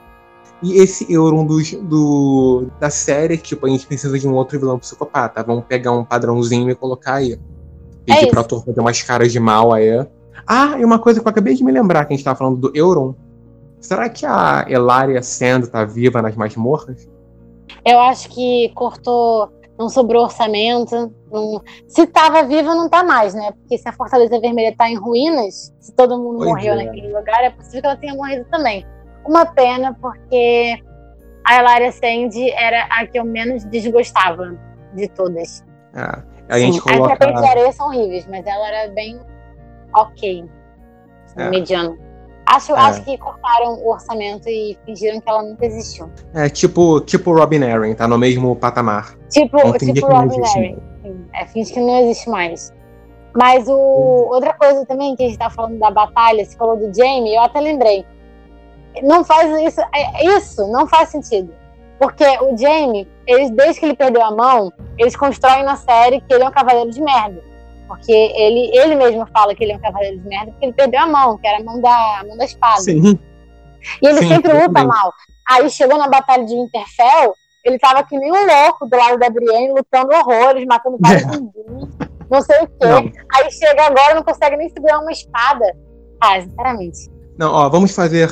E esse Euron do, do, da série, tipo, a gente precisa de um outro vilão psicopata. Vamos pegar um padrãozinho e colocar aí. Pedir é pro ator fazer umas caras de mal aí. Ah, e uma coisa que eu acabei de me lembrar que a gente tava falando do Euron. Será que a Elaria Sand tá viva nas masmorras? Eu acho que cortou, não sobrou orçamento. Não... Se tava viva, não tá mais, né? Porque se a Fortaleza Vermelha tá em ruínas, se todo mundo pois morreu é. naquele lugar, é possível que ela tenha morrido também. Uma pena, porque a Elaria Sand era a que eu menos desgostava de todas. Ah, a gente Sim, coloca... As de areia são horríveis, mas ela era bem ok. É. Mediano. Acho, é. acho que cortaram o orçamento e fingiram que ela nunca existiu. É tipo, tipo Robin Aaron, tá no mesmo patamar. Tipo, tipo Robin Aaron. É, finge que não existe mais. Mas o, hum. outra coisa também que a gente tá falando da batalha, você falou do Jamie, eu até lembrei não faz isso, é, isso não faz sentido. Porque o Jamie, eles, desde que ele perdeu a mão, eles constroem na série que ele é um cavaleiro de merda. Porque ele, ele mesmo fala que ele é um cavaleiro de merda porque ele perdeu a mão, que era a mão da, a mão da espada. Sim. E ele Sim, sempre luta mal. Aí chegou na batalha de Winterfell, ele tava que nem um louco do lado da Brienne, lutando horrores, matando vários zumbis, não sei o quê. Não. Aí chega agora não consegue nem segurar uma espada. Ah, sinceramente. Não, ó, vamos fazer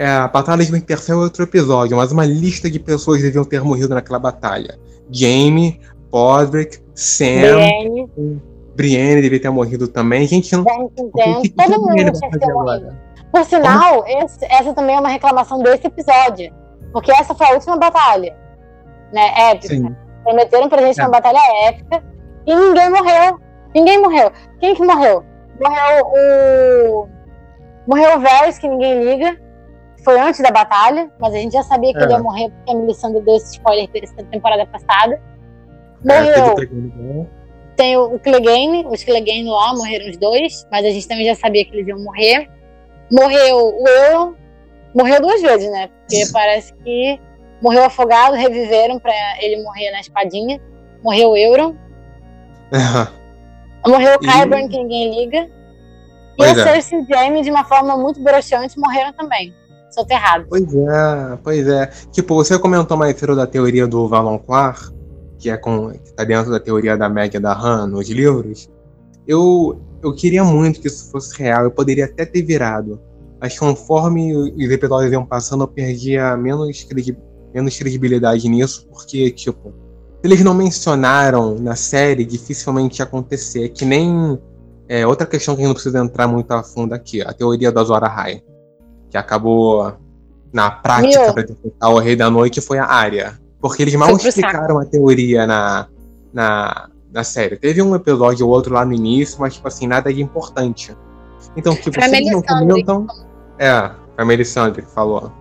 é, a Batalha de Winterfell é outro episódio, mas uma lista de pessoas deviam ter morrido naquela batalha. Jaime, Podrick, Sam, Brienne. Brienne devia ter morrido também. Gente, não. Que, Todo mundo tinha que ter morrido. Por sinal, esse, essa também é uma reclamação desse episódio. Porque essa foi a última batalha. Né, épica. Sim. Prometeram pra gente é. uma batalha épica e ninguém morreu. Ninguém morreu. Quem que morreu? Morreu o. Morreu o Varys, que ninguém liga foi antes da batalha, mas a gente já sabia que é. ele ia morrer porque a Melisandre deu esse spoiler da temporada passada. É, Morreu. É, tem o, Clegane, os Clegane lá morreram os dois, mas a gente também já sabia que eles iam morrer. Morreu o Euron, morreu duas vezes, né? Porque parece que morreu afogado, reviveram para ele morrer na espadinha. Morreu o Euron. Morreu o Kyburn, e... que ninguém liga. E pois a é. Cersei e o Jaime, de uma forma muito broxante, morreram também soterrados. Pois é, pois é. Tipo, você comentou mais cedo da teoria do Valonqlar, que é com, que tá dentro da teoria da média da Han nos livros. Eu, eu queria muito que isso fosse real, eu poderia até ter virado. Mas conforme os episódios iam passando, eu perdia menos, credi menos credibilidade nisso, porque, tipo, eles não mencionaram na série, dificilmente ia acontecer. Que nem é, outra questão que a gente não precisa entrar muito a fundo aqui, a teoria da Zora High. Que acabou na prática para interpretar o Rei da Noite foi a área. Porque eles mal explicaram a teoria na, na, na série. Teve um episódio ou outro lá no início, mas, tipo assim, nada de importante. Então, tipo, foi vocês não comentam. É, foi a Melisandre que falou.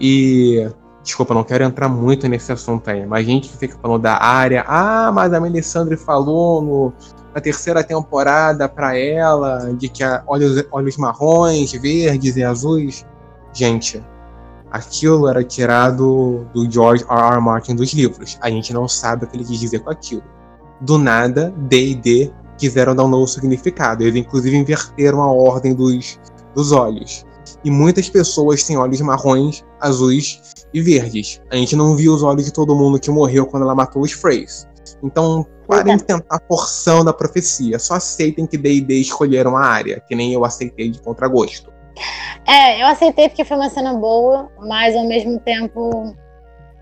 E. Desculpa, não quero entrar muito nesse assunto aí, mas a gente fica falando da área. Ah, mas a Melisandre falou no, na terceira temporada pra ela de que a, olhos, olhos marrons, verdes e azuis. Gente, aquilo era tirado do George R. R. Martin dos livros. A gente não sabe o que ele quis dizer com aquilo. Do nada, D&D quiseram dar um novo significado. Eles inclusive inverteram a ordem dos, dos olhos. E muitas pessoas têm olhos marrons, azuis e verdes. A gente não viu os olhos de todo mundo que morreu quando ela matou os Freys. Então, parem de tentar porção da profecia. Só aceitem que D&D escolheram a área, que nem eu aceitei de contragosto. É, eu aceitei porque foi uma cena boa, mas ao mesmo tempo.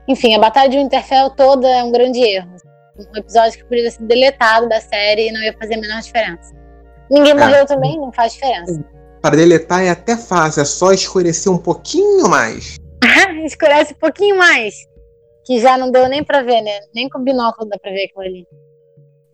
Enfim, a Batalha de Winterfell toda é um grande erro. Um episódio que poderia ser deletado da série e não ia fazer a menor diferença. Ninguém é. morreu também, não faz diferença. Para deletar é até fácil, é só escurecer um pouquinho mais. Escurece um pouquinho mais. Que já não deu nem pra ver, né? Nem com binóculo dá pra ver aquilo ali.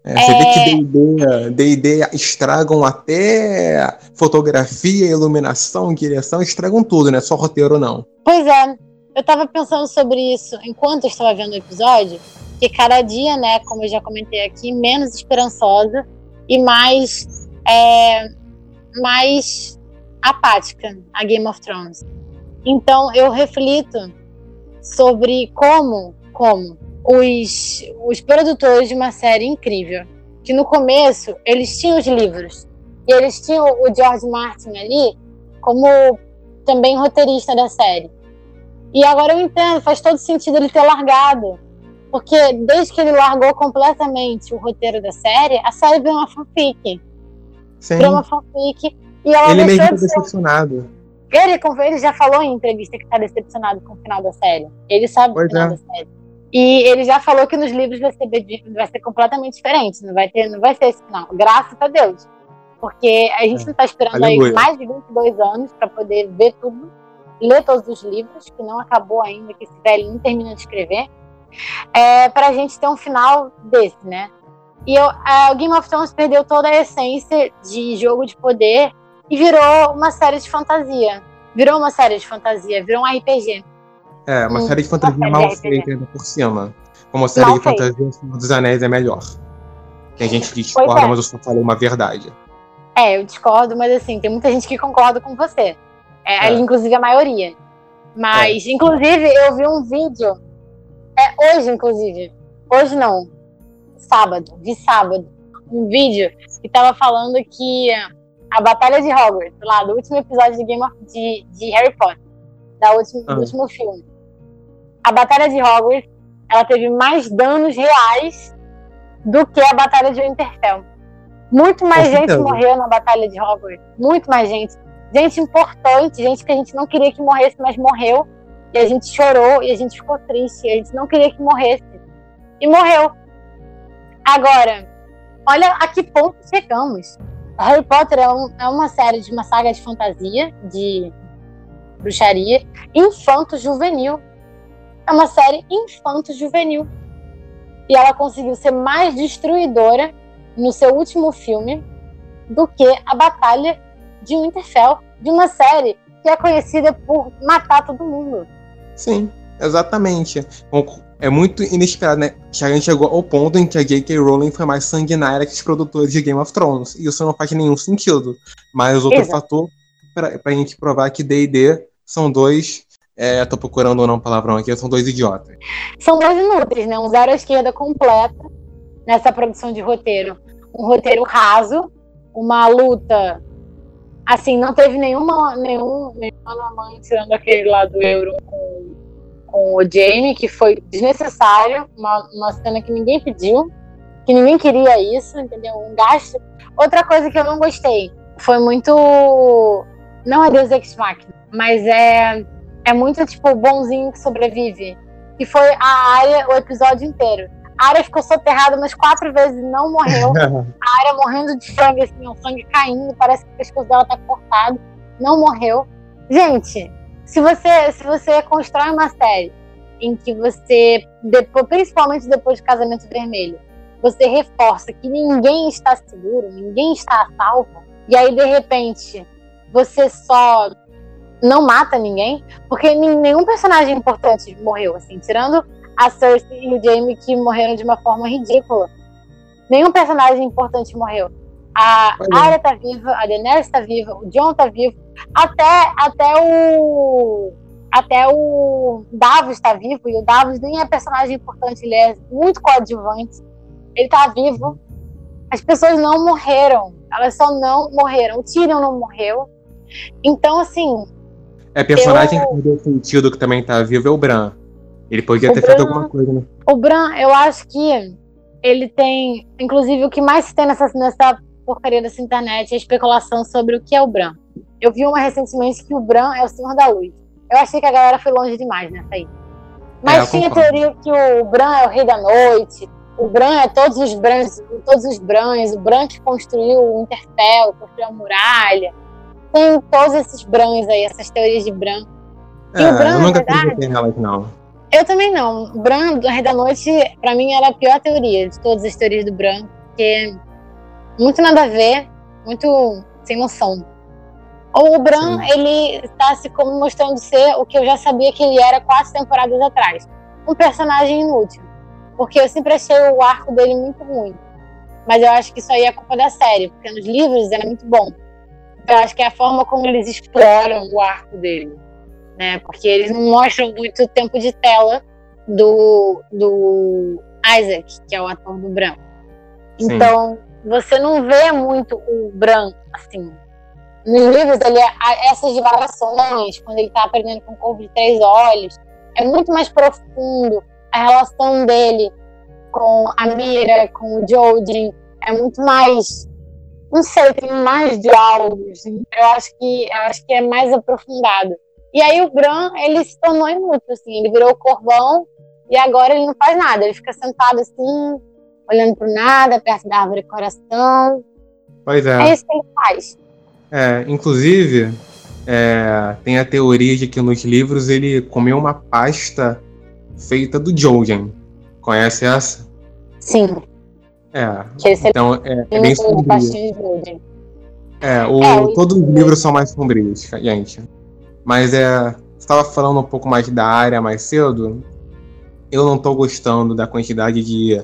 É, você é... vê que D&D estragam até fotografia, iluminação, direção, estragam tudo, né? Só roteiro não. Pois é. Eu tava pensando sobre isso enquanto eu estava vendo o episódio, que cada dia, né, como eu já comentei aqui, menos esperançosa e mais é, mais apática a Game of Thrones. Então eu reflito sobre como, como os, os produtores de uma série incrível. Que no começo eles tinham os livros. E eles tinham o George Martin ali como também roteirista da série. E agora eu entendo, faz todo sentido ele ter largado. Porque desde que ele largou completamente o roteiro da série, a série virou uma fanfic. Sim. Virou uma fanfic. E ela ele meio que decepcionado. Ele, ele já falou em entrevista que está decepcionado com o final da série. Ele sabe pois o final é. da série. E ele já falou que nos livros vai ser, vai ser completamente diferente, não vai, ter, não vai ser esse final. Graças a Deus. Porque a gente é. não está esperando mais de 22 anos para poder ver tudo, ler todos os livros, que não acabou ainda, que esse velho não termina de escrever, é, para a gente ter um final desse, né? E eu, o Game of Thrones perdeu toda a essência de jogo de poder e virou uma série de fantasia. Virou uma série de fantasia, virou um RPG. É, uma hum, série de fantasia mal feita ainda por cima. Como a série mal de feita. fantasia Senhor dos Anéis é melhor. Tem gente que discorda, é. mas eu só falei uma verdade. É, eu discordo, mas assim, tem muita gente que concorda com você. É, é. Inclusive a maioria. Mas, é. inclusive, eu vi um vídeo. É hoje, inclusive. Hoje não. Sábado. Vi sábado. Um vídeo que tava falando que a Batalha de Hogwarts, lá, do último episódio de Game of, de, de Harry Potter, da último, ah. do último filme a Batalha de Hogwarts ela teve mais danos reais do que a Batalha de Winterfell. Muito mais Com gente certeza. morreu na Batalha de Hogwarts. Muito mais gente. Gente importante, gente que a gente não queria que morresse, mas morreu. E a gente chorou e a gente ficou triste. a gente não queria que morresse. E morreu. Agora, olha a que ponto chegamos. Harry Potter é, um, é uma série de uma saga de fantasia, de bruxaria, infanto-juvenil é uma série infanto-juvenil. E ela conseguiu ser mais destruidora no seu último filme do que a Batalha de Winterfell, de uma série que é conhecida por matar todo mundo. Sim, exatamente. É muito inesperado, né? Que a gente chegou ao ponto em que a J.K. Rowling foi mais sanguinária que os produtores de Game of Thrones. E isso não faz nenhum sentido. Mas outro Exato. fator para a gente provar que D&D são dois é, tô procurando ou não palavrão aqui, são dois idiotas. São dois inúteis, né? Um zero à esquerda completa nessa produção de roteiro. Um roteiro raso, uma luta. Assim, não teve nenhuma, nenhum, nenhuma mãe tirando aquele lá do Euro com, o Jamie, que foi desnecessário, uma, uma cena que ninguém pediu, que ninguém queria isso, entendeu? Um gasto. Outra coisa que eu não gostei foi muito. Não é Deus Ex Machina, mas é é muito, tipo, bonzinho que sobrevive. E foi a área, o episódio inteiro. A área ficou soterrada umas quatro vezes e não morreu. A área morrendo de sangue, assim, o sangue caindo, parece que o pescoço dela tá cortado. Não morreu. Gente, se você, se você constrói uma série em que você, depois, principalmente depois do casamento vermelho, você reforça que ninguém está seguro, ninguém está a salvo, e aí de repente você só não mata ninguém, porque nenhum personagem importante morreu, assim, tirando a Cersei e o Jaime que morreram de uma forma ridícula. Nenhum personagem importante morreu. A Arya tá viva, a Daenerys tá viva, o Jon tá vivo, até, até o até o Davos está vivo, e o Davos nem é personagem importante, ele é muito coadjuvante. Ele está vivo. As pessoas não morreram, elas só não morreram. O Tyrion não morreu. Então, assim. É, personagem eu... que perdeu sentido que também está vivo é o Bran. Ele podia o ter Bran, feito alguma coisa, né? O Bran, eu acho que ele tem. Inclusive, o que mais tem nessa, nessa porcaria dessa internet a especulação sobre o que é o Bran. Eu vi uma recentemente que o Bran é o Senhor da Luz. Eu achei que a galera foi longe demais nessa aí. Mas é, tinha a teoria que o Bran é o rei da noite, o Bran é todos os Brans, todos os Brans, o Bran que construiu o Interfell, construiu a muralha. Tem todos esses Brans aí, essas teorias de Bran. É, Bran, eu nunca verdade, nelas, não. Eu também não. O Bran do Rei da Noite, pra mim, era a pior teoria de todas as teorias do Bran, porque muito nada a ver, muito sem noção. O Bran, Sim. ele está se como mostrando ser o que eu já sabia que ele era quatro temporadas atrás. Um personagem inútil. Porque eu sempre achei o arco dele muito ruim. Mas eu acho que isso aí é culpa da série, porque nos livros era muito bom. Eu acho que é a forma como eles exploram o arco dele. Né? Porque eles não mostram muito tempo de tela do, do Isaac, que é o ator do Bran. Sim. Você não vê muito o Bran assim, nos livros, ele é, essas divagações, quando ele está aprendendo com o corpo de três olhos, é muito mais profundo. A relação dele com a Mira, com o Jojen, é muito mais. Não sei, tem mais diálogos. Eu acho que, eu acho que é mais aprofundado. E aí o Bran, ele se tornou inútil, assim. Ele virou corvão e agora ele não faz nada. Ele fica sentado assim, olhando para nada, perto da árvore coração. Pois é. É isso que ele faz. É, inclusive, é, tem a teoria de que nos livros ele comeu uma pasta feita do Jojen. Conhece essa? Sim. É. Então é, é bem sombrio. É, o, é, todos os livros são mais sombrios, gente. Mas é. Você estava falando um pouco mais da área mais cedo. Eu não estou gostando da quantidade de,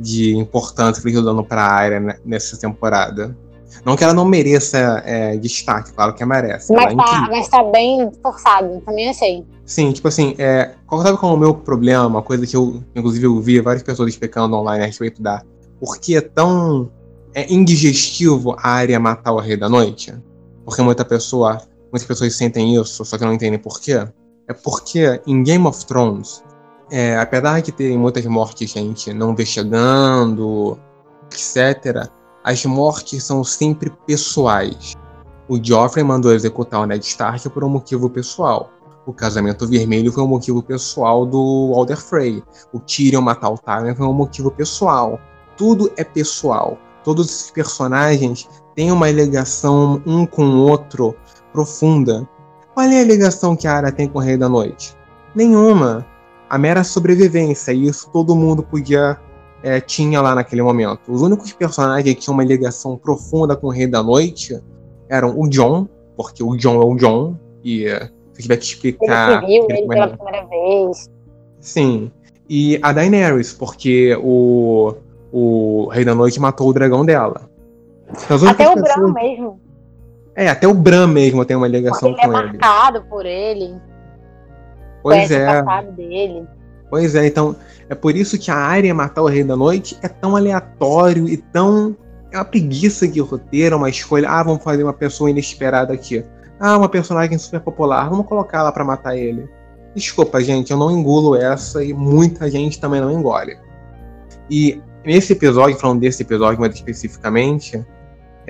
de importância que eles estão dando para a área nessa temporada. Não que ela não mereça é, destaque, claro que merece. Mas, é tá, mas tá bem forçado, também achei. Sim, tipo assim, é, qual sabe qual é o meu problema? Uma coisa que eu, inclusive, eu vi várias pessoas explicando online a respeito da. Por que é tão é, indigestivo a área matar o Rei da Noite? Porque muita pessoa, muitas pessoas sentem isso, só que não entendem por quê. É porque em Game of Thrones, é, apesar de ter muitas mortes gente não vê chegando, etc., as mortes são sempre pessoais. O Joffrey mandou executar o Ned Stark por um motivo pessoal. O casamento vermelho foi um motivo pessoal do Walder Frey. O Tyrion matar o Tyrion foi um motivo pessoal. Tudo é pessoal. Todos esses personagens têm uma ligação um com o outro profunda. Qual é a ligação que a Arya tem com o Rei da Noite? Nenhuma. A mera sobrevivência, e isso todo mundo podia é, tinha lá naquele momento. Os únicos personagens que tinham uma ligação profunda com o Rei da Noite eram o John, porque o John é o John, e é, se tiver que explicar. Ele viu ele pela primeira vez. Sim. E a Daenerys, porque o, o Rei da Noite matou o dragão dela. Até o Bran mesmo. É, até o Bran mesmo tem uma ligação porque com ele. Ele é marcado por ele. Pois é. dele. Pois é, então é por isso que a área matar o Rei da Noite é tão aleatório e tão. É uma preguiça de roteiro, uma escolha. Ah, vamos fazer uma pessoa inesperada aqui. Ah, uma personagem super popular, vamos colocar ela para matar ele. Desculpa, gente, eu não engulo essa e muita gente também não engole. E nesse episódio, falando desse episódio mais especificamente,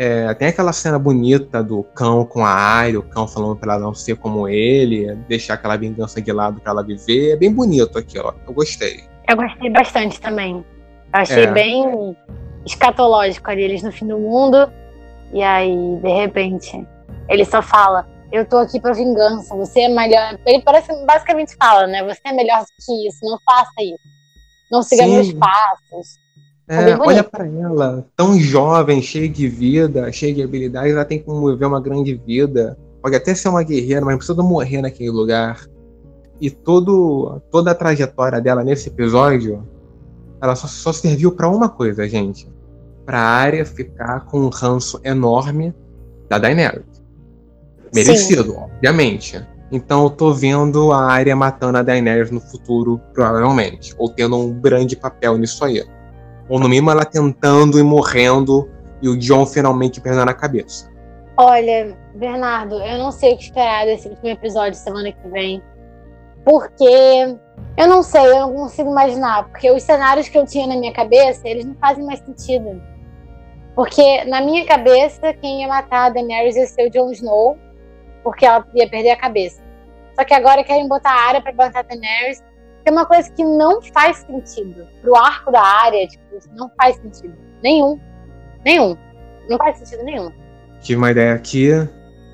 é, tem aquela cena bonita do cão com a Arya, o cão falando pra ela não ser como ele, deixar aquela vingança de lado pra ela viver. É bem bonito aquilo, ó. Eu gostei. Eu gostei bastante também. Eu achei é. bem escatológico ali, eles no fim do mundo. E aí, de repente, ele só fala: Eu tô aqui pra vingança, você é melhor. Ele parece basicamente fala, né? Você é melhor que isso, não faça isso. Não siga Sim. meus passos. É, olha para ela, tão jovem, cheia de vida, cheia de habilidades, ela tem como viver uma grande vida. Pode até ser uma guerreira, mas não precisa morrer naquele lugar. E todo, toda a trajetória dela nesse episódio, ela só, só serviu para uma coisa, gente. Pra área ficar com um ranço enorme da Daenerys. Merecido, Sim. obviamente. Então eu tô vendo a área matando a Daenerys no futuro, provavelmente. Ou tendo um grande papel nisso aí. Ou no mínimo ela tentando e morrendo e o John finalmente perdendo a cabeça. Olha, Bernardo, eu não sei o que esperar desse último episódio semana que vem. Porque eu não sei, eu não consigo imaginar. Porque os cenários que eu tinha na minha cabeça, eles não fazem mais sentido. Porque na minha cabeça, quem ia matar a Daenerys ia ser o Jon Snow, porque ela ia perder a cabeça. Só que agora querem botar a área para matar a Daenerys é uma coisa que não faz sentido. Pro arco da área, tipo, não faz sentido. Nenhum. Nenhum. Não faz sentido nenhum. Tive uma ideia aqui.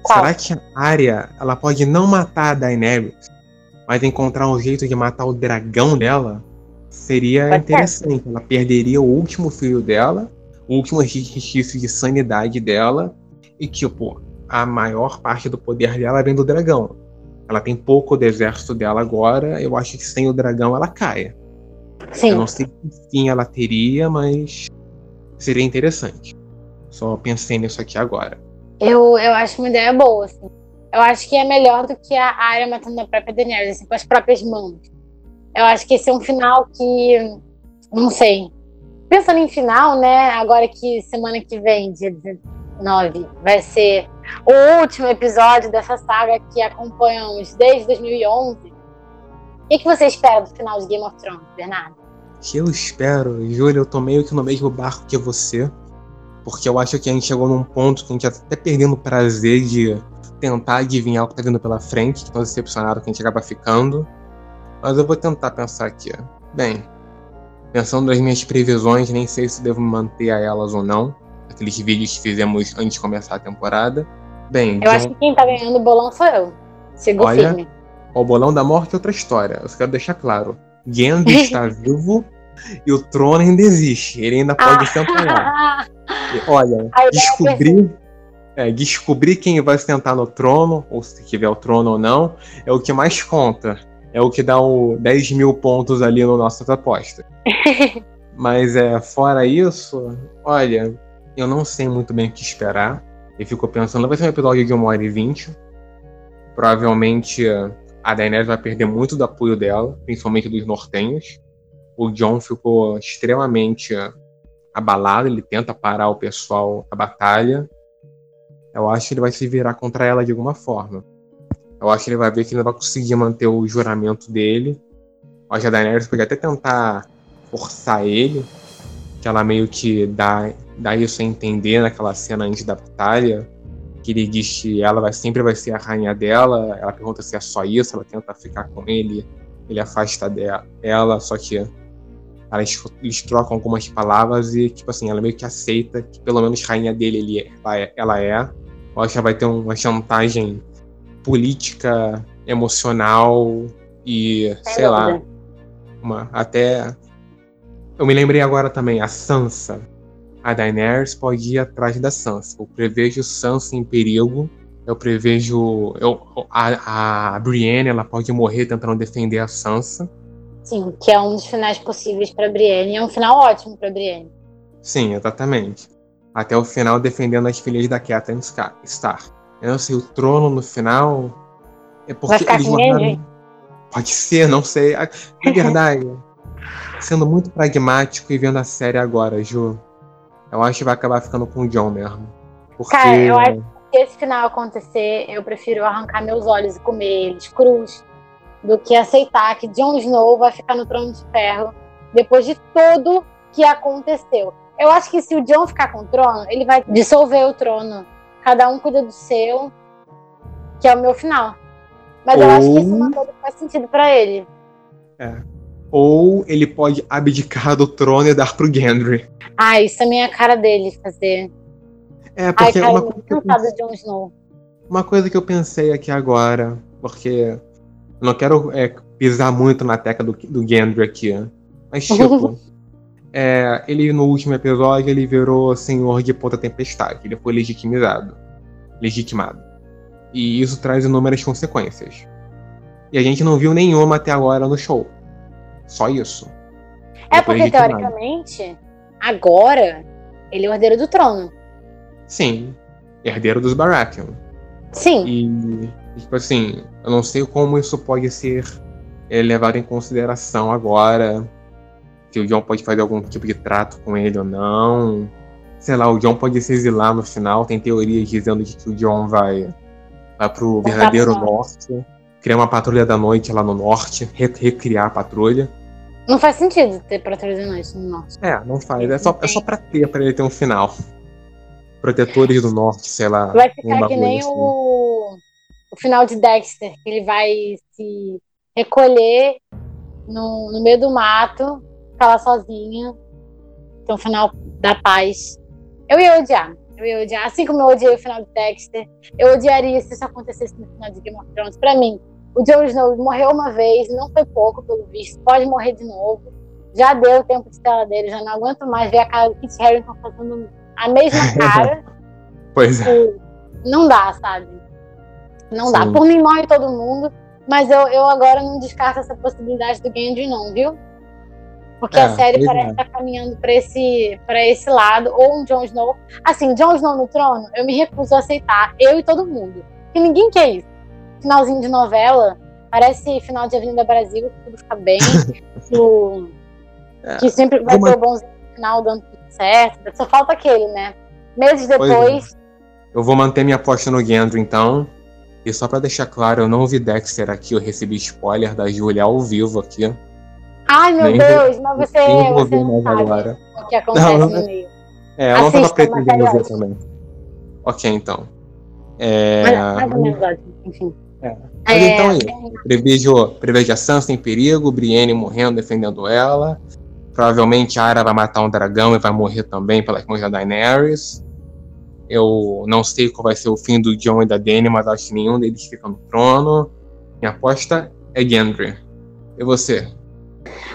Qual? Será que a área ela pode não matar a Daenerys, mas encontrar um jeito de matar o dragão dela? Seria pode interessante. Ser. Ela perderia o último filho dela, o último resquício de sanidade dela, e tipo, a maior parte do poder dela vem do dragão. Ela tem pouco do exército dela agora. Eu acho que sem o dragão ela caia. Sim. Eu não sei que fim ela teria, mas seria interessante. Só pensei nisso aqui agora. Eu, eu acho uma ideia boa, assim. Eu acho que é melhor do que a área matando a própria Daenerys, assim, com as próprias mãos. Eu acho que esse é um final que. Não sei. Pensando em final, né? Agora que semana que vem, dia 9 vai ser o último episódio dessa saga que acompanhamos desde 2011. O que, que você espera do final de Game of Thrones, Bernardo? que eu espero, Júlia, eu tô meio que no mesmo barco que você, porque eu acho que a gente chegou num ponto que a gente tá até perdendo o prazer de tentar adivinhar o que tá vindo pela frente, tão decepcionado que a gente acaba ficando. Mas eu vou tentar pensar aqui. Bem, pensando nas minhas previsões, nem sei se devo manter a elas ou não aqueles vídeos que fizemos antes de começar a temporada. Bem, eu John... acho que quem tá ganhando o bolão sou eu. Sigo Olha, firme. O bolão da morte é outra história. Eu só quero deixar claro. Gendo está vivo e o trono ainda existe. Ele ainda pode ah. se apanhar. olha, é descobrir. É, descobrir quem vai sentar no trono, ou se tiver o trono ou não, é o que mais conta. É o que dá o 10 mil pontos ali no nossas apostas. Mas é, fora isso, olha, eu não sei muito bem o que esperar. E fico pensando, vai ser um episódio de 1 hora e 20. Provavelmente a Daenerys vai perder muito do apoio dela, principalmente dos nortenhos. O John ficou extremamente abalado, ele tenta parar o pessoal da batalha. Eu acho que ele vai se virar contra ela de alguma forma. Eu acho que ele vai ver que ele não vai conseguir manter o juramento dele. Eu acho que a Daenerys pode até tentar forçar ele, que ela meio que dá isso a entender naquela cena antes da batalha, que ele diz que ela vai, sempre vai ser a rainha dela, ela pergunta se é só isso, ela tenta ficar com ele, ele afasta dela, só que elas, eles trocam algumas palavras e, tipo assim, ela meio que aceita que pelo menos rainha dele ele, ela, é, ela é. Eu acho que ela vai ter uma chantagem política, emocional e, é sei lá, uma, até... Eu me lembrei agora também, a Sansa, a Daenerys pode ir atrás da Sansa. Eu prevejo Sansa em perigo. Eu prevejo eu, a, a Brienne, ela pode morrer tentando defender a Sansa. Sim, que é um dos finais possíveis para Brienne. É um final ótimo para Brienne. Sim, exatamente. Até o final defendendo as filhas da Catelyn Stark. Eu não sei, o trono no final é porque eles mandaram... Pode ser, não sei. É verdade. Sendo muito pragmático e vendo a série agora, Ju. Eu acho que vai acabar ficando com o John mesmo. Porque... Cara, eu acho que esse final acontecer, eu prefiro arrancar meus olhos e comer eles crus do que aceitar que Jon Snow vai ficar no trono de ferro depois de tudo que aconteceu. Eu acho que se o Jon ficar com o trono, ele vai dissolver o trono. Cada um cuida do seu, que é o meu final. Mas Ou... eu acho que isso é uma coisa que faz sentido para ele. É. ou ele pode abdicar do trono e dar pro Gendry. Ah, isso também é a cara dele fazer. É, porque Ai, cara, uma, coisa eu de. Uma coisa que eu pensei aqui agora, porque eu não quero é, pisar muito na tecla do, do Gendry aqui, mas tipo, é, ele no último episódio ele virou senhor de Ponta Tempestade, ele foi legitimizado, legitimado. E isso traz inúmeras consequências. E a gente não viu nenhuma até agora no show. Só isso. É porque, teoricamente, agora, ele é o herdeiro do trono. Sim, herdeiro dos Baratheon. Sim. E, tipo assim, eu não sei como isso pode ser é, levado em consideração agora. Se o John pode fazer algum tipo de trato com ele ou não. Sei lá, o John pode se exilar no final. Tem teorias dizendo que o John vai, vai pro verdadeiro norte. Criar uma patrulha da noite lá no norte. re- recriar a patrulha. Não faz sentido ter patrulha de noite no norte. É, não faz. É só, é só pra ter, pra ele ter um final. Protetores do norte, sei lá. Vai ficar que nem assim. o, o final de Dexter, que ele vai se recolher no, no meio do mato, ficar lá sozinho. Então, o final da paz. Eu ia odiar. Eu ia odiar. Assim como eu odiei o final de Dexter, eu odiaria se isso acontecesse no final de Game of Thrones. Pra mim, o Jon Snow morreu uma vez, não foi pouco, pelo visto. Pode morrer de novo. Já deu o tempo de tela dele, já não aguento mais ver a cara do Kit Harington fazendo a mesma cara. Pois é. Não dá, sabe? Não dá. Sim. Por mim morre todo mundo, mas eu, eu agora não descarto essa possibilidade do Gendry, não, viu? Porque É, a série parece é. estar caminhando para esse, pra esse lado, ou um Jon Snow. Assim, Jon Snow no trono, eu me recuso a aceitar, eu e todo mundo. Porque ninguém quer isso. Finalzinho de novela, parece final de Avenida Brasil, que tudo fica bem. que, o- É. que sempre vai Uma- ter o bonzinho no final dando tudo certo. Só falta aquele, né? Meses é. depois, Eu vou manter minha aposta no Gendry, então. E só pra deixar claro, eu não vi Dexter aqui, eu recebi spoiler da Júlia ao vivo aqui. Ai, meu Nem Deus, mas você, você não mais sabe agora. o que acontece Não, no não- meio. É, eu não tava Assista, pretendendo ver também. Ok, então. É, Mas, mais ótimo, enfim. É. Mas É, então é isso. Prevejo, prevejo a Sansa em perigo, Brienne morrendo, defendendo ela. Provavelmente a Arya vai matar um dragão e vai morrer também pelas mãos da Daenerys. Eu não sei qual vai ser o fim do Jon e da Dany, mas acho que nenhum deles fica no trono. Minha aposta é Gendry. E você?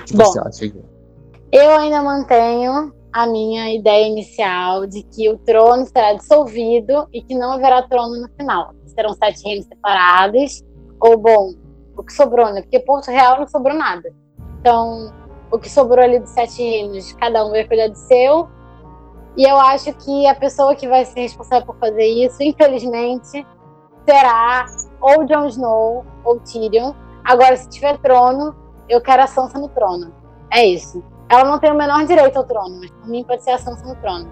O que Bom. você acha, Gui? Eu ainda mantenho a minha ideia inicial de que o trono será dissolvido e que não haverá trono no final. Serão sete reinos separados. Ou, bom, o que sobrou, né? Porque Porto Real não sobrou nada. Então, o que sobrou ali dos sete reinos, cada um vai cuidar do seu. E eu acho que a pessoa que vai ser responsável por fazer isso, infelizmente, será ou Jon Snow ou Tyrion. Agora, se tiver trono, eu quero a Sansa no trono. É isso. Ela não tem o menor direito ao trono, mas por mim pode ser a Sansa no trono.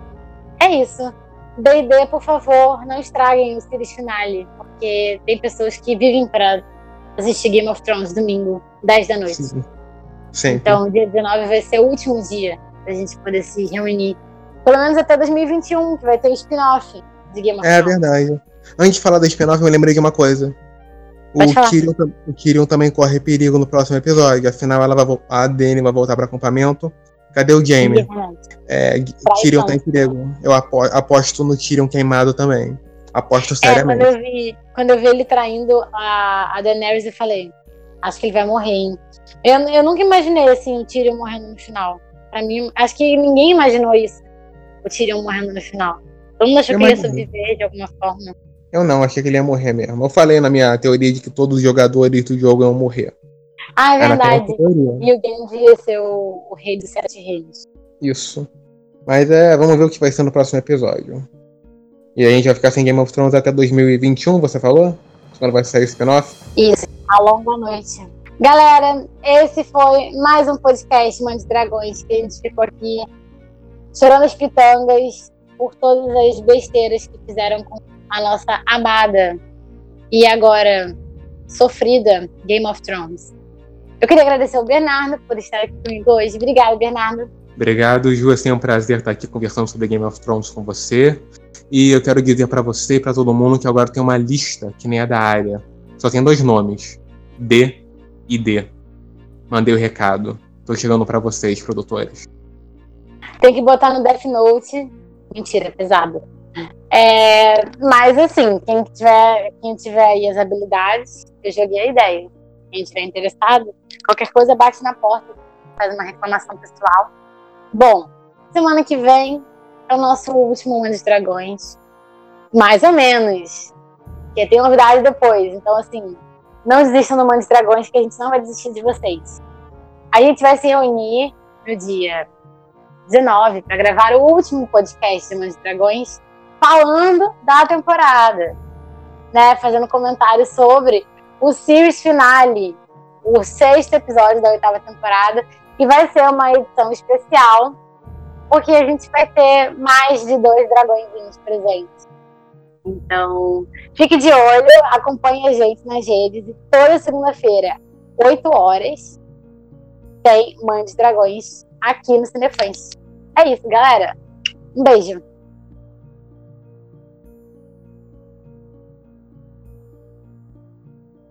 É isso. D&D, por favor, não estraguem o series finale, porque tem pessoas que vivem para assistir Game of Thrones domingo, 10 da noite. Sim. Então, dia 19 vai ser o último dia da gente poder se reunir. Pelo menos até 2021, que vai ter o spin-off de Game of É Thrones. verdade. Antes de falar da spin-off, eu me lembrei de uma coisa. O Pode. Tyrion, o Tyrion também corre perigo no próximo episódio. Afinal, ela vai, a Dany vai voltar para acampamento. Cadê o Jaime? É. Tyrion tá em perigo. Eu apo- aposto no Tyrion queimado também. Aposto É, quando seriamente. eu vi, quando eu vi ele traindo a, a Daenerys, eu falei, acho que ele vai morrer, hein? Eu, eu nunca imaginei, assim, o Tyrion morrendo no final. Pra mim, acho que ninguém imaginou isso, o Tyrion morrendo no final. Todo mundo achou Eu que ele ia sobreviver de alguma forma. Eu não, achei que ele ia morrer mesmo. Eu falei na minha teoria de que todos os jogadores do jogo iam morrer. Ah, é Era verdade. E o Genji ia ser o, o rei dos sete reinos. Isso. Mas é, vamos ver o que vai ser no próximo episódio. E a gente vai ficar sem Game of Thrones até 2021, você falou? Quando vai sair o spin-off? Isso, a longa noite. Galera, esse foi mais um podcast Mãe de Dragões, que a gente ficou aqui chorando as pitangas por todas as besteiras que fizeram com a nossa amada e agora sofrida Game of Thrones. Eu queria agradecer ao Bernardo por estar aqui comigo hoje. Obrigada, Bernardo. Obrigado, Ju. É sempre um prazer estar aqui conversando sobre Game of Thrones com você. E eu quero dizer pra você e pra todo mundo que agora tem uma lista que nem a da área. Só tem dois nomes: D e D. Mandei o recado. Tô chegando para vocês, produtores. Tem que botar no Death Note. Mentira, é pesado. É, mas assim, quem tiver, quem tiver aí as habilidades, eu joguei a ideia. Quem estiver interessado, qualquer coisa bate na porta, faz uma reclamação pessoal. Bom, semana que vem é o nosso último Ano de Dragões. Mais ou menos. Porque tem novidade depois. Então, assim, não desistam do Mano de Dragões, que a gente não vai desistir de vocês. A gente vai se reunir no dia 19 para gravar o último podcast de Mano de Dragões, falando da temporada, né? Fazendo comentários sobre o series finale, o sexto episódio da oitava temporada, que vai ser uma edição especial, porque a gente vai ter mais de dois dragõezinhos presentes. Então, fique de olho, acompanhe a gente nas redes e toda segunda-feira, 8 horas, tem Mãe de Dragões aqui no Cinefãs. É isso, galera. Um beijo.